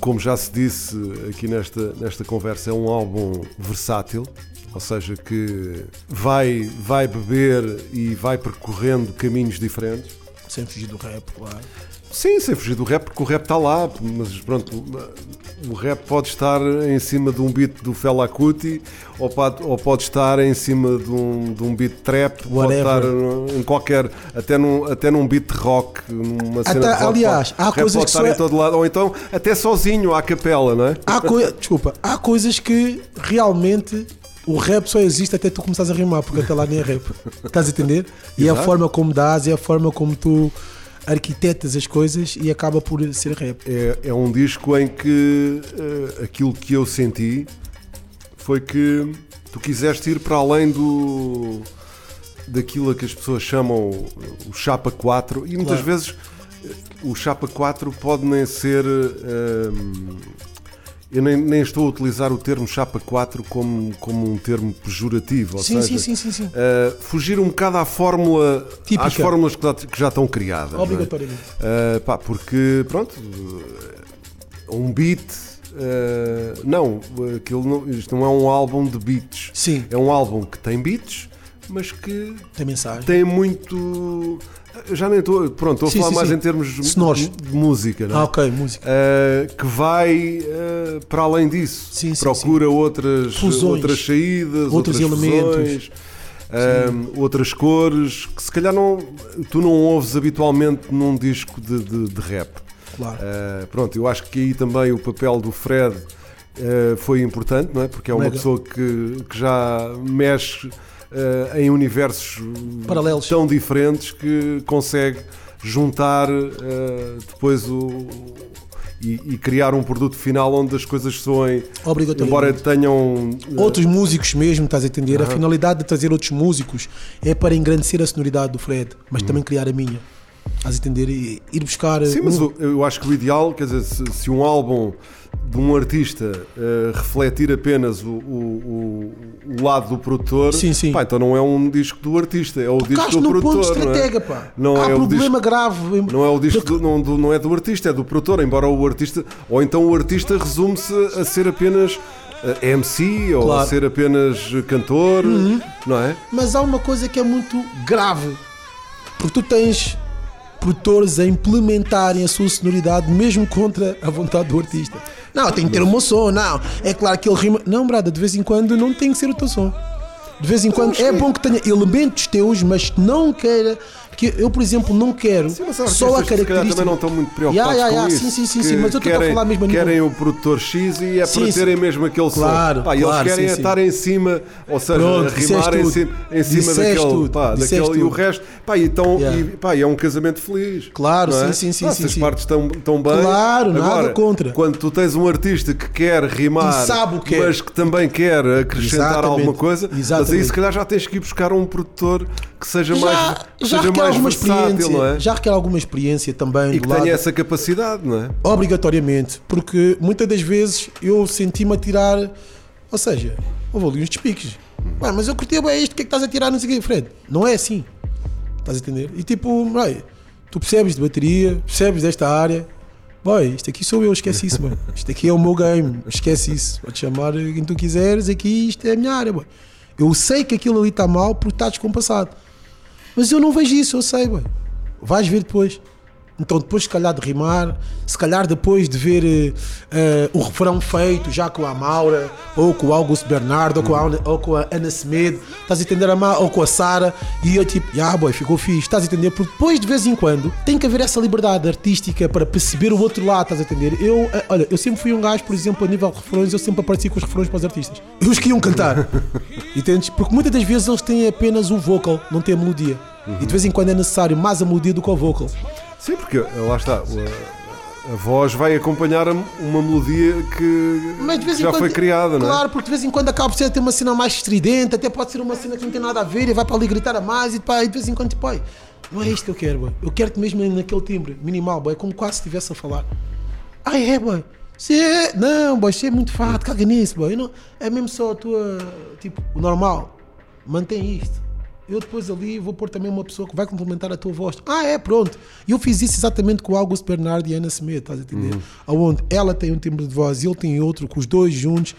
como já se disse aqui nesta, nesta conversa, é um álbum versátil, ou seja, que vai, vai beber e vai percorrendo caminhos diferentes. Sem fugir do rap, claro. Sim, sem fugir do rap, porque o rap está lá, mas pronto, o rap pode estar em cima de um beat do Fela Kuti ou pode, ou pode estar em cima de um, de um beat trap, pode Whatever. estar em qualquer, até num, até num beat rock, numa cena Até- de rock, aliás, pode, há coisas pode que estar só em é- todo lado, ou então até sozinho, à capela, não é? Há coi- [laughs] Desculpa, há coisas que realmente o rap só existe até tu começares a rimar, porque até lá nem é rap. Estás a entender? E a Exato. forma como dás, é a forma como tu arquitetas as coisas e acaba por ser rap. É, é um disco em que eh, aquilo que eu senti foi que tu quiseste ir para além do daquilo a que as pessoas chamam o chapa 4 e muitas Claro. vezes eh, o chapa 4 pode nem ser ehm, eu nem, nem estou a utilizar o termo chapa 4 como, como um termo pejorativo, ou Sim, seja, sim, sim, sim, sim. eh, fugir um bocado à fórmula Típica. às fórmulas que já, que já estão criadas. é? Obrigatoriamente. Uh, pá, porque, pronto, uh, um beat. uh, não, aquilo não, isto não é um álbum de beats. Sim. É um álbum que tem beats, mas que Tem mensagem. tem muito. Já nem estou. Pronto, estou a falar sim, mais sim. em termos Sonoros. de música, não é? Ah, ok, música. Uh, que vai uh, para além disso. Sim, Procura Outras, Fusões. outras saídas, Outros outras elementos. um, outras cores que se calhar não, tu não ouves habitualmente num disco de, de- de rap. Claro. Uh, pronto, eu acho que aí também o papel do Fred uh, foi importante, não é? Porque é uma Mega. pessoa que, que já mexe uh, em universos Paralelos. tão diferentes que consegue juntar uh, depois o. E, e criar um produto final onde as coisas soem, embora tenham uh, Outros músicos mesmo, estás a entender? A finalidade de trazer outros músicos é para engrandecer a sonoridade do Fred, mas também criar a minha. Estás a entender? E ir buscar. Uhum. Sim, mas um- o- eu acho que o ideal, quer dizer, se, se um álbum de um artista eh, refletir apenas o, o- o- lado do produtor, Sim, sim. pá, então não é um disco do artista, é o disco Tocaste do num produtor. ponto não é? estratega, pá. Não Há é o problema disco, grave. não é o disco do, não, do- não é do artista, é do produtor, embora o artista, ou então o artista resume-se a ser apenas eh, MC ou a Claro. Uhum. ser apenas cantor, não é? Mas há uma coisa que é muito grave. Porque tu tens produtores a implementarem a sua sonoridade mesmo contra a vontade do artista. Não, tem que ter o meu som, não. É claro que ele rima. Não, brada, de vez em quando não tem que ser o teu som. De vez em quando é bom que tenha elementos teus, mas não queira. Que eu, por exemplo, não quero Sim, só a característica. também não estão muito preocupados ya, ya, com isso. Sim, sim, sim, mas eu estou a falar mesmo a nível- Querem o produtor X e é Sim, para terem mesmo aquele Claro, som. Pá, e eles claro, querem sim, estar em cima, ou seja, Pronto, rimar em cima, em cima daquele, tudo, pá, daquele e o resto. Pá, então, Yeah. e, pá, é um casamento feliz. Claro, é? sim, sim, sim, Pá, sim, as partes estão, estão bem. Claro, nada contra. Quando tu tens um artista que quer rimar, que é. mas que também quer acrescentar alguma coisa, mas aí se calhar já tens que ir buscar um produtor que seja mais, mais alguma versátil, experiência. é? Já requer alguma experiência também E que lado. tenha essa capacidade, não é? Obrigatoriamente, porque muitas das vezes eu senti-me a tirar, ou seja, houve ali uns despiques. Ué, mas eu curti bem isto, o que é que estás a tirar? Não sei o quê, Fred. Não é assim. Estás a entender? E tipo, ué, tu percebes de bateria, percebes desta área. Boy, isto aqui sou eu, esquece isso, mano. Isto aqui é o meu game, esquece isso. Pode chamar quem tu quiseres, aqui isto é a minha área, boy. Eu sei que aquilo ali está mal porque está descompassado. Mas eu não vejo isso, eu sei, boy. Vais ver depois. Então depois se calhar de rimar, se calhar depois de ver eh, eh, o refrão feito já com a Maura, ou com o Augusto Bernardo, ou com a, Ana- ou com a Ana Semedo, estás a entender a Ma, ou com a Sara, e eu tipo, ah boy, ficou fixe, estás a entender? Porque depois de vez em quando tem que haver essa liberdade artística para perceber o outro lado, estás a entender? Eu, eh, olha, eu sempre fui um gajo, por exemplo, a nível de refrões, eu sempre apareci com os refrões para os artistas. Eles queriam cantar, [laughs] entendes? Porque muitas das vezes eles têm apenas o vocal, não têm a melodia. E de vez em quando é necessário mais a melodia do que o vocal. Sim, porque eh, lá está, a, a voz vai acompanhar uma melodia que em já quando, foi criada, não é? Claro, porque de vez em quando acaba por ser ter uma cena mais estridente, até pode ser uma cena que não tem nada a ver e vai para ali gritar a mais e, pá, e de vez em quando, tipo, "Pai, não é isto que eu quero, boy. eu quero-te mesmo naquele timbre minimal, boy, como quase se estivesse a falar. Ah, é, boy. Você é... Não, boy, você é muito fato, caga nisso, boy. Eu não... É mesmo só a tua, tipo, o normal. Mantém isto. Eu depois ali vou pôr também uma pessoa que vai complementar a tua voz. Ah, é, pronto. E eu fiz isso exatamente com o Augusto Bernardo e Ana Semedo, estás a entender? Aonde ela tem um timbre de voz e ele tem outro, com os dois juntos.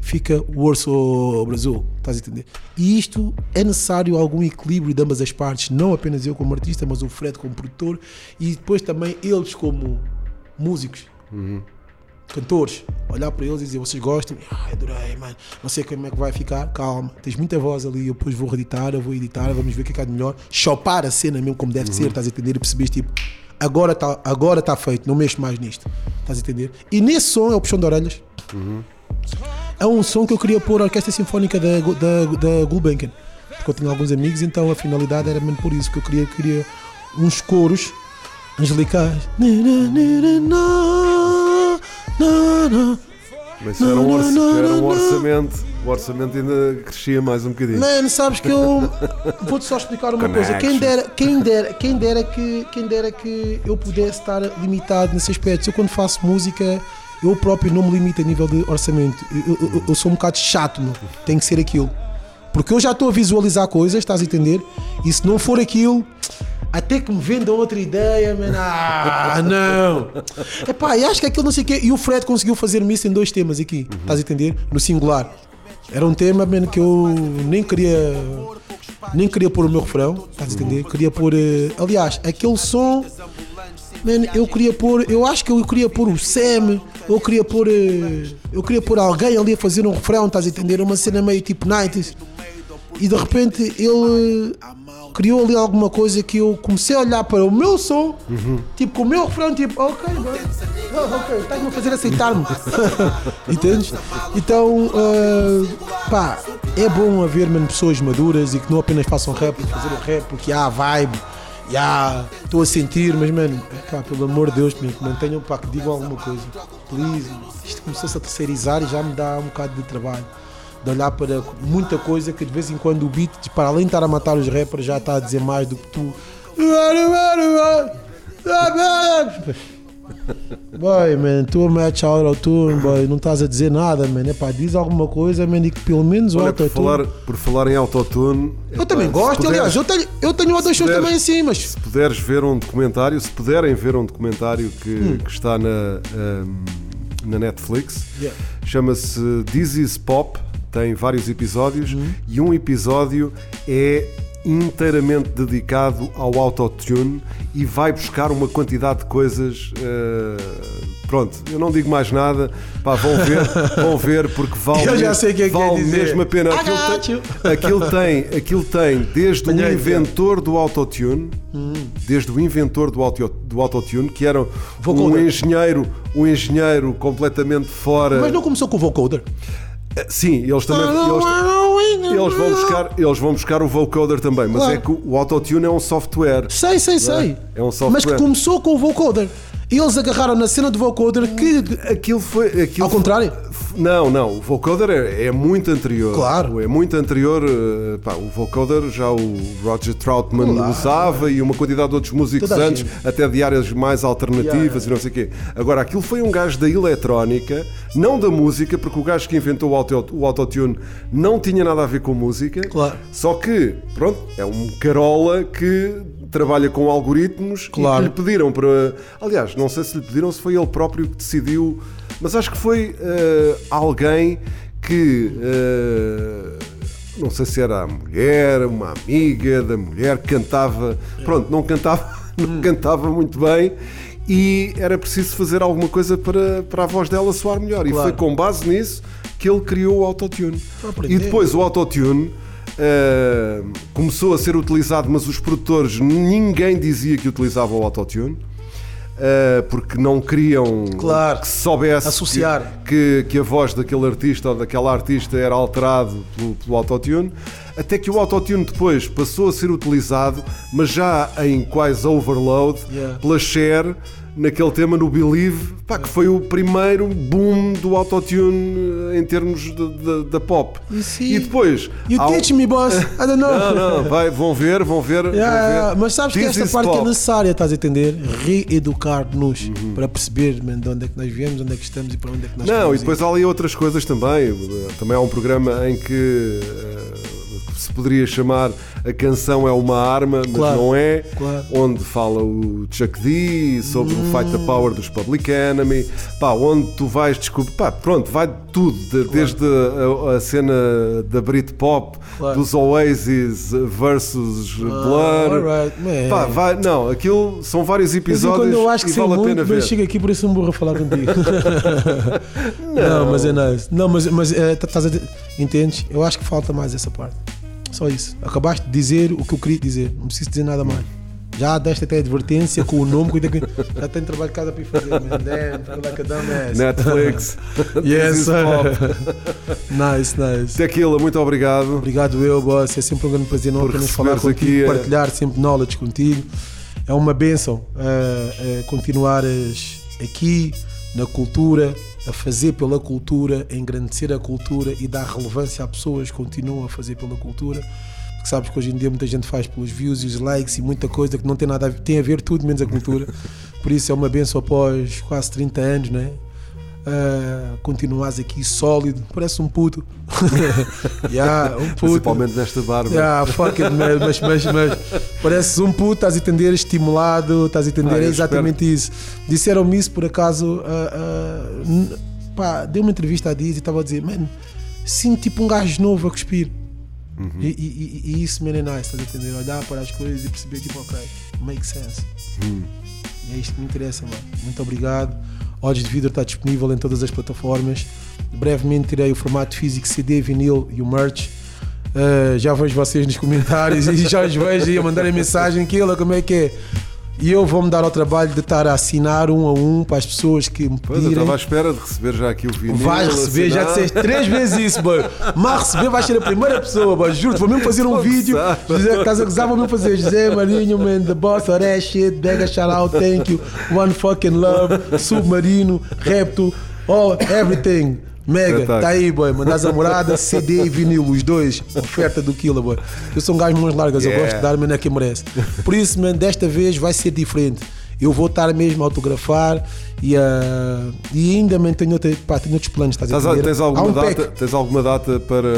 fica o Brasil. Estás a entender? E isto é necessário algum equilíbrio de ambas as partes, não apenas eu como artista, mas o Fred como produtor e depois também eles como músicos. Cantores, olhar para eles e dizer vocês gostam, ai adorei, mano, não sei como é que vai ficar, calma, tens muita voz ali, eu depois vou reeditar, eu vou editar, vamos ver o que é que há de melhor, chopar a cena mesmo como deve ser, estás a entender? E percebes tipo, agora está agora tá feito, não mexo mais nisto, estás a entender? E nesse som é o puxão de orelhas. É um som que eu queria pôr a Orquestra Sinfónica da, da, da Gulbenkian, porque eu tinha alguns amigos, então a finalidade era mesmo por isso que eu queria, queria uns coros angelicais. Na. Mas era um, orça- era um orçamento. O orçamento ainda crescia mais um bocadinho. Mano, sabes que eu [laughs] vou-te só explicar uma coisa. Quem dera, quem, dera, quem, dera que, quem dera que eu pudesse estar limitado nesse aspecto. Eu quando faço música, eu próprio não me limito a nível de orçamento. Eu, eu- eu- eu sou um bocado chato, meu. Tem que ser aquilo. Porque eu já estou a visualizar coisas, estás a entender? E se não for aquilo, até que me vendam outra ideia, man, ah, não. Epá, e acho que aquilo não sei o quê. E o Fred conseguiu fazer-me isso em dois temas aqui, estás a entender? No singular. Era um tema, man, que eu nem queria. Nem queria pôr o meu refrão, estás a entender? Queria pôr. eh, aliás, aquele som. Man, eu queria pôr. Eu acho que eu queria pôr o Sam. Eu queria pôr. eh, Eu queria pôr alguém ali a fazer um refrão, estás a entender? Uma cena meio tipo 90s. E de repente ele criou ali alguma coisa que eu comecei a olhar para o meu som, tipo com o meu refrão, tipo, ok, bro. Ah, ok, estás-me a fazer aceitar-me. [laughs] Entendes? Então, eh, pá, é bom haver mano, pessoas maduras e que não apenas façam rap por fazer o rap, porque há vibe, há, estou a sentir, mas mano, pá, pelo amor de Deus, me mantenham, pá, que digam alguma coisa. Please, isto começou-se a terceirizar e já me dá um bocado de trabalho de olhar para muita coisa que de vez em quando o beat, para além de estar a matar os rappers, já está a dizer mais do que tu. Boy, man, tu a match auto-tune, boy, não estás a dizer nada, man. É pá, diz alguma coisa, man, e que pelo menos o Olha, por autotune. falar, por falar em autotune. Eu também gosto, aliás, eu tenho, eu tenho puderes- também assim, mas. Se puderes ver um documentário, se puderem ver um documentário que, Hum. que está na, ahm, na Netflix, Yeah. chama-se This is Pop, tem vários episódios Uhum. e um episódio é inteiramente dedicado ao autotune e vai buscar uma quantidade de coisas. eh, pronto, eu não digo mais nada. Pá, vão ver, [laughs] vão ver porque vale, Eu já mesmo- sei que é que vale dizer. mesmo a pena. I Aquilo tem, aquilo tem, aquilo tem desde o aí, inventor do autotune, Hum. desde o inventor do, auto, do autotune, que era um engenheiro, um engenheiro completamente fora. Mas não começou com o vocoder. Sim, eles também eles, eles vão buscar, eles vão buscar o vocoder também, mas Claro. é que o autotune é um software. Sei, sei, sei. É um software. Mas que começou com o vocoder. Eles agarraram na cena do vocoder que. Aquilo foi. Aquilo Ao contrário? foi- não, não. O vocoder é, é muito anterior. Claro. É muito anterior. eh, pá, o vocoder já o Roger Troutman Claro. usava e uma quantidade de outros músicos Toda antes, até de áreas mais alternativas Yeah, e não sei o quê. Agora, aquilo foi um gajo da eletrónica, não da música, porque o gajo que inventou o, auto, o autotune não tinha nada a ver com música. Claro. Só que, pronto, é um carola que trabalha com algoritmos Claro. e que lhe pediram para. Aliás, não sei se lhe pediram, se foi ele próprio que decidiu, mas acho que foi eh, alguém que. eh, não sei se era a mulher, uma amiga da mulher, que cantava. Pronto, não cantava, [laughs] não cantava muito bem. E era preciso fazer alguma coisa para, para a voz dela soar melhor. E Claro. foi com base nisso que ele criou o autotune. E depois o autotune Uh, começou a ser utilizado, mas os produtores ninguém dizia que utilizava o autotune. Uh, porque não queriam Claro. que se soubesse Associar. Que, que, que a voz daquele artista ou daquela artista era alterado pelo, pelo autotune. Até que o autotune depois passou a ser utilizado, mas já em quase overload, Yeah. pela Cher, naquele tema no Believe, pá, que foi o primeiro boom do autotune eh, em termos de- de- da pop. See? E depois. You um- teach me, boss. I don't know. [laughs] Não, não, vai, vão ver, vão ver. vão Yeah, yeah, ver. mas sabes que This esta is parte que é pop. necessária, estás a entender? Reeducar-nos Uhum. para perceber man, de onde é que nós viemos, onde é que estamos e para onde é que nós Não, e depois ir. há ali outras coisas também. Também há um programa em que eh, se poderia chamar A Canção é uma Arma, mas Claro, não é. claro. Onde fala o Chuck D sobre o Fight the Power dos Public Enemy. Pá, onde tu vais descobrir. Pá, pronto, vai de tudo, de- desde a, a cena da Britpop, Claro. dos Oasis versus Blur. alright, man. Pá, vai, não, aquilo são vários episódios quando eu acho que sei vale a muito, pena mas ver. chega aqui por isso um burro a falar contigo. [laughs] não. mas é nice. Não, mas, mas é, tá- estás a entendes? Eu acho que falta mais essa parte. Só isso. Acabaste de dizer o que eu queria dizer. Não preciso dizer nada mais. Já deste até advertência com o nome, que [laughs] já tenho trabalho de casa para fazer. Man. Damn, like a dumbass. Netflix. [laughs] Yes, sir. [laughs] nice, nice. Tequila, muito obrigado. Obrigado eu, boss. É sempre um grande prazer não apenas falar contigo, aqui, eh, partilhar sempre knowledge contigo. É uma benção eh, eh, continuares aqui na cultura, a fazer pela cultura, a engrandecer a cultura e dar relevância a pessoas que continuam a fazer pela cultura. Porque sabes que hoje em dia muita gente faz pelos views e os likes e muita coisa que não tem nada a ver, tem a ver tudo menos a cultura. [laughs] Por isso é uma benção após quase 30 anos, né? Uh, continuas aqui sólido, parece um puto. [laughs] yeah, um puto. Principalmente nesta barba. Yeah, fuck it, mas, mas, mas pareces um puto, estás a entender, estimulado, estás a entender, Ah, é exatamente isso. Disseram-me isso por acaso, ah, n- pá, dei uma entrevista a Diz e estava a dizer, man, sinto tipo um gajo novo a cuspir. Uhum. E, e- e- e isso, man, é nice, estás a entender? Olhar para as coisas e perceber, tipo, ok, make sense. Hum. E é isto que me interessa, mano. Muito obrigado. Olhos de Vidro está disponível em todas as plataformas. Brevemente tirei o formato físico CD, vinil e o merch. Uh, já vejo vocês nos comentários e já os vejo aí a mandarem mensagem aquilo, como é que é? E eu vou-me dar ao trabalho de estar a assinar um a um para as pessoas que me Pois, eu pedirem. estava à espera de receber já aqui o vinil. Vais receber, já assinar. disseste três vezes isso, boy. Mas receber vais ser a primeira pessoa, boy. Juro-te, vou mesmo fazer um vídeo. José, estás a gozar, vou mesmo fazer. José Marinho, man, the boss of that shit. Mega shout out, thank you. One fucking love. Submarino, Repto, all, everything. Mega, Espetáculo. tá aí, boy. Mandas a morada, CD e vinil, os dois. Oferta do Killa, boy. Eu sou um gajo de mãos largas, eu Yeah. gosto de dar, mas é que merece. Por isso, man, desta vez vai ser diferente. Eu vou estar mesmo a autografar e, ah, e ainda man, tenho, outra, pá, tenho outros planos. Estás a Tens, alguma um data, pack. tens alguma data para,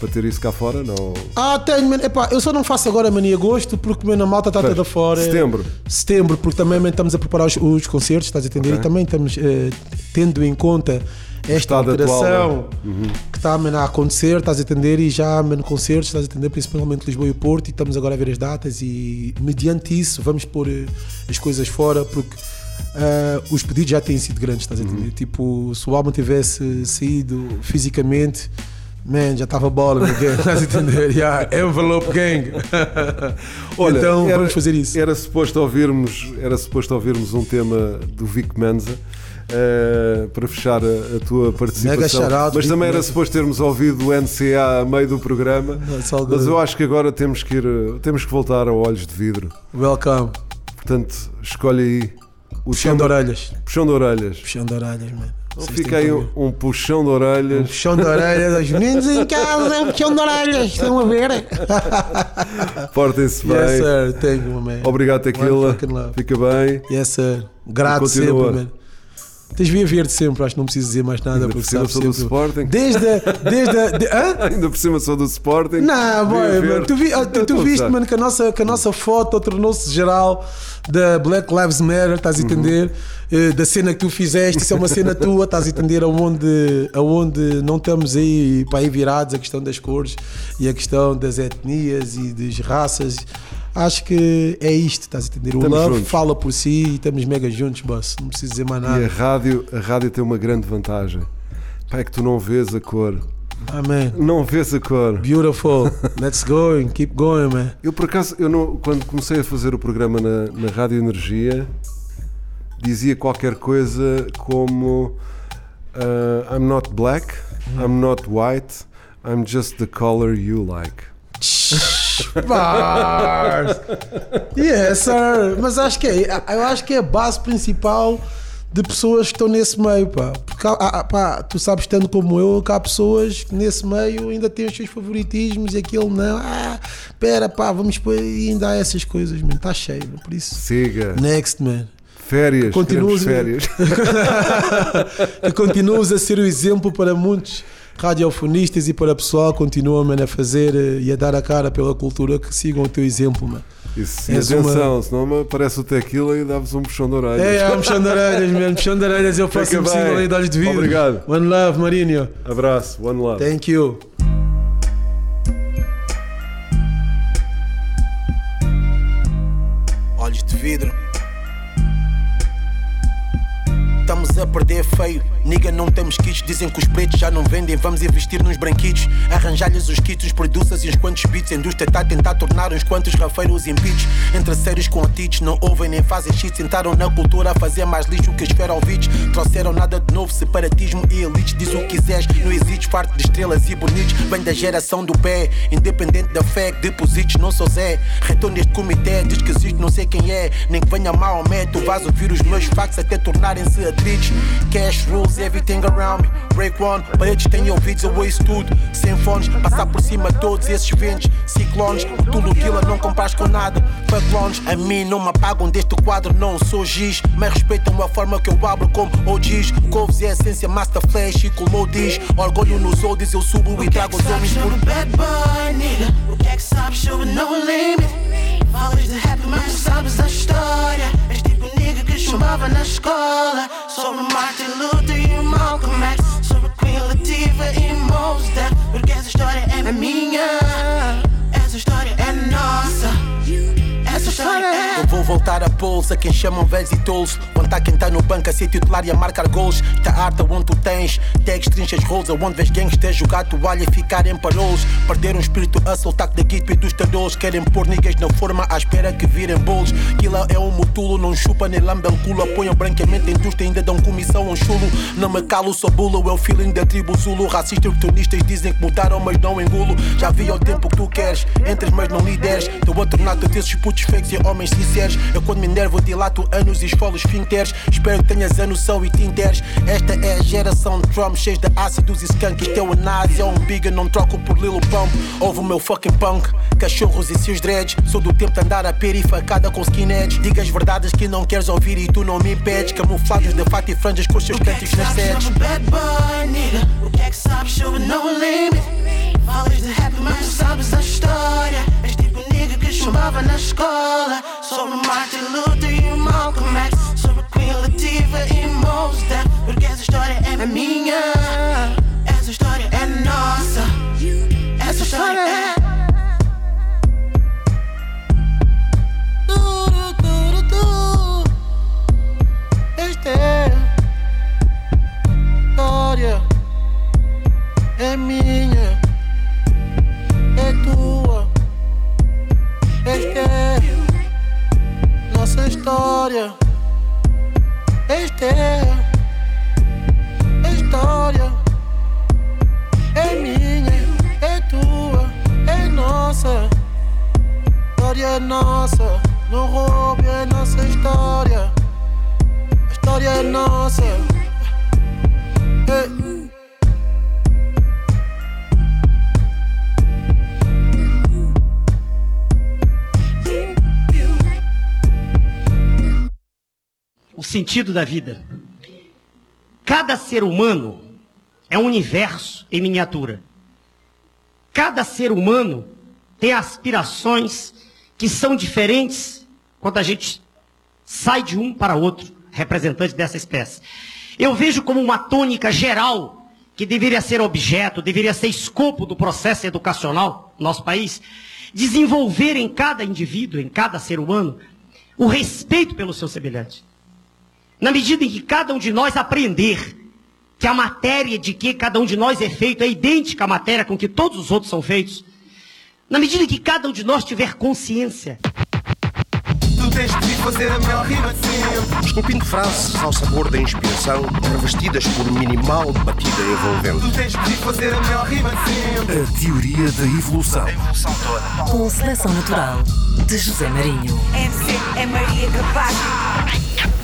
para ter isso cá fora? Não. Ah, tenho, man. Epá, eu só não faço agora, mano, em agosto, porque man, a malta está toda fora. setembro. Setembro, porque também man, estamos a preparar os, os concertos, estás a entender? Ok. E também estamos eh, tendo em conta esta atual, alteração né? que está a acontecer, estás a entender? E já man, concertos, estás a entender? Principalmente Lisboa e Porto, e estamos agora a ver as datas e mediante isso vamos pôr eh, as coisas fora, porque ah, os pedidos já têm sido grandes, estás a Uhum. entender? Tipo, se o álbum tivesse saído fisicamente, man, já estava bola no game, [laughs] estás a entender? Yeah, envelope gang. [laughs] Olha, então era- vamos fazer isso. Era suposto ouvirmos, era suposto ouvirmos um tema do Vic Menza. Eh, para fechar a, a tua participação, Mega shout-out, mas também era suposto termos ouvido o NCA a meio do programa. That's all Mas eu acho que agora temos que ir, temos que voltar a olhos de vidro. Welcome. Portanto, escolhe aí o Puxão de tema- orelhas. puxão de orelhas. Puxão de orelhas, mano. Então fica aí um, um puxão de orelhas. Puxão de orelhas, os meninos em casa, puxão de orelhas, estão a ver? [laughs] Portem-se bem. Yes, sir. Thank you, man. Obrigado, Tequila. Fica bem. Yes, sir. Grato sempre, man. Tens via verde sempre, acho que não preciso dizer mais nada Ainda por cima sou do. Sporting. Desde a. Desde a de, hã? [laughs] Ainda por cima sou do Sporting. Não, boy, mano, tu, vi, tu, tu viste, mano, que a nossa, que a nossa foto tornou-se geral da Black Lives Matter, estás a Uhum. entender? Eh, Da cena que tu fizeste, isso é uma cena tua, estás a entender? Aonde, aonde não estamos aí para aí virados a questão das cores e a questão das etnias e das raças. Acho que é isto, estás a entender? O Estamos love juntos. fala por si e estamos mega juntos, boss. Não preciso dizer mais E a nada. rádio, a rádio tem uma grande vantagem. Pá, é que tu não vês a cor. Amém. Não vês a cor. Beautiful. [laughs] Let's go keep going, man. Eu por acaso, eu não, quando comecei a fazer o programa na, na Rádio Energia, dizia qualquer coisa como uh, I'm not black, I'm not white, I'm just the color you like. Bars. Yes, sir. Mas acho que é, eu acho que é a base principal de pessoas que estão nesse meio, pá. Porque pá, tu sabes tanto como eu que há pessoas que nesse meio ainda têm os seus favoritismos e aquele não. Ah, pera, pá, vamos pôr e ainda há essas coisas, man. Está cheio, man. por isso. Siga. Next, man. Férias, Continua queremos a- férias. [laughs] Continuas a ser o exemplo para muitos radiofonistas e para o pessoal que continua mano, a fazer eh, e a dar a cara pela cultura, que sigam o teu exemplo, mano. Isso, e atenção, uma- senão me aparece o tequila e dá-vos um puxão de orelhas. É, é um puxão de orelhas, mano. Puxão de orelhas, eu faço bem. single aí de olhos de vidro. Obrigado. One love, Marinho. Abraço, one love. Thank you. olhos de vidro. Estamos a perder feio. Niga, não temos kits. Dizem que os pretos já não vendem. Vamos investir nos branquitos. Arranjar-lhes os kits, os produças e uns quantos beats. A indústria está a tentar tornar uns quantos rafeiros em beats. Entre sérios com atites, não ouvem nem fazem shit. Sentaram na cultura a fazer mais lixo que as ferovites. Trouxeram nada de novo, separatismo e elites. Diz o que quiseres, não existe farto de estrelas e bonitos. Vem da geração do pé, independente da fé deposites. Não sou Zé, retorno neste comitê. Diz que existe, não sei quem é. Nem que venha Maomé, tu vais ouvir os meus factos até tornarem-se atritos. Cash rules everything around me. Break one, paredes têm ouvidos, eu ouço tudo. Sem fones, passar por cima de todos esses ventos. Ciclones, o Tulo Killer não compras com nada. Loans, a mim não me apagam deste quadro, não sou giz. Mas respeitam a forma que eu abro como OGs. Couves é a essência, Master Flash e como diz. Orgulho nos oldies, eu subo e trago os homens por é que sabes sobre no limit? De rap, mas sabes a história. Chumbava na escola. Sobre Martin Luther e Malcolm X. Sobre Queen Latifah e Def. Porque essa história é minha. Essa história é nossa. É. Eu vou voltar a pulse a quem chamam velhos e tolos. Contar quem tá no banco a ser titular e a marcar gols. Tá arte onde tu tens, tags, trinchas, roles. Onde vês gangsters jogar toalha e ficar em parolos. Perder um espírito a soltar da guito e dos tarolos. Querem pôr niggas na forma à espera que virem bolos. Kila é um mutulo, não chupa nem lambe o culo. Apoiam branqueamente a indústria, ainda dão comissão a um chulo. Não me calo, sou bulo, é o feeling da tribo Zulu. Racistas oportunistas dizem que mudaram, mas não engulo. Já vi ao tempo que tu queres, entras, mas não lideres. Teu outro nato desses putos e homens sinceros. Eu quando me enervo, dilato anos e esfolo os finteres. Espero que tenhas a noção e te interes. Esta é a geração de drums cheios de ácidos e skunk. É o anásio, é um big, eu não troco por Lilo Pump. Ouve o meu fucking punk, cachorros e seus dreads. Sou do tempo de andar a pera e facada com skinheads. Diga as verdades que não queres ouvir e tu não me impedes. Camuflados de fato e franjas com os seus é cantos nas sedes. O que é que sabes sobre no limit? Falas de rap, mas sabes a história. Chumbava na escola. Sobre Martin Luther e Malcolm X. Sobre Queen Latifah e Mos Def. Porque essa história é minha. Essa história é nossa. Essa história é. Esta é história é minha, É nossa história. É a história. É minha, é tua, é nossa. História é nossa, não roube a nossa história. A história é nossa. Ei. O sentido da vida. Cada ser humano é um universo em miniatura. Cada ser humano tem aspirações que são diferentes quando a gente sai de um para outro, representante dessa espécie. Eu vejo como uma tônica geral que deveria ser objeto, deveria ser escopo do processo educacional no nosso país, desenvolver em cada indivíduo, em cada ser humano, o respeito pelo seu semelhante. Na medida em que cada um de nós aprender que a matéria de que cada um de nós é feito é idêntica à matéria com que todos os outros são feitos, na medida em que cada um de nós tiver consciência Tu tens fazer a melhor rima de sempre. Esculpindo frases ao sabor da inspiração, revestidas por minimal batida envolvente. Tu tens que fazer a melhor rima de sempre. A teoria da evolução. evolução toda. Com seleção natural de José Marinho. MC é Maria Capaz.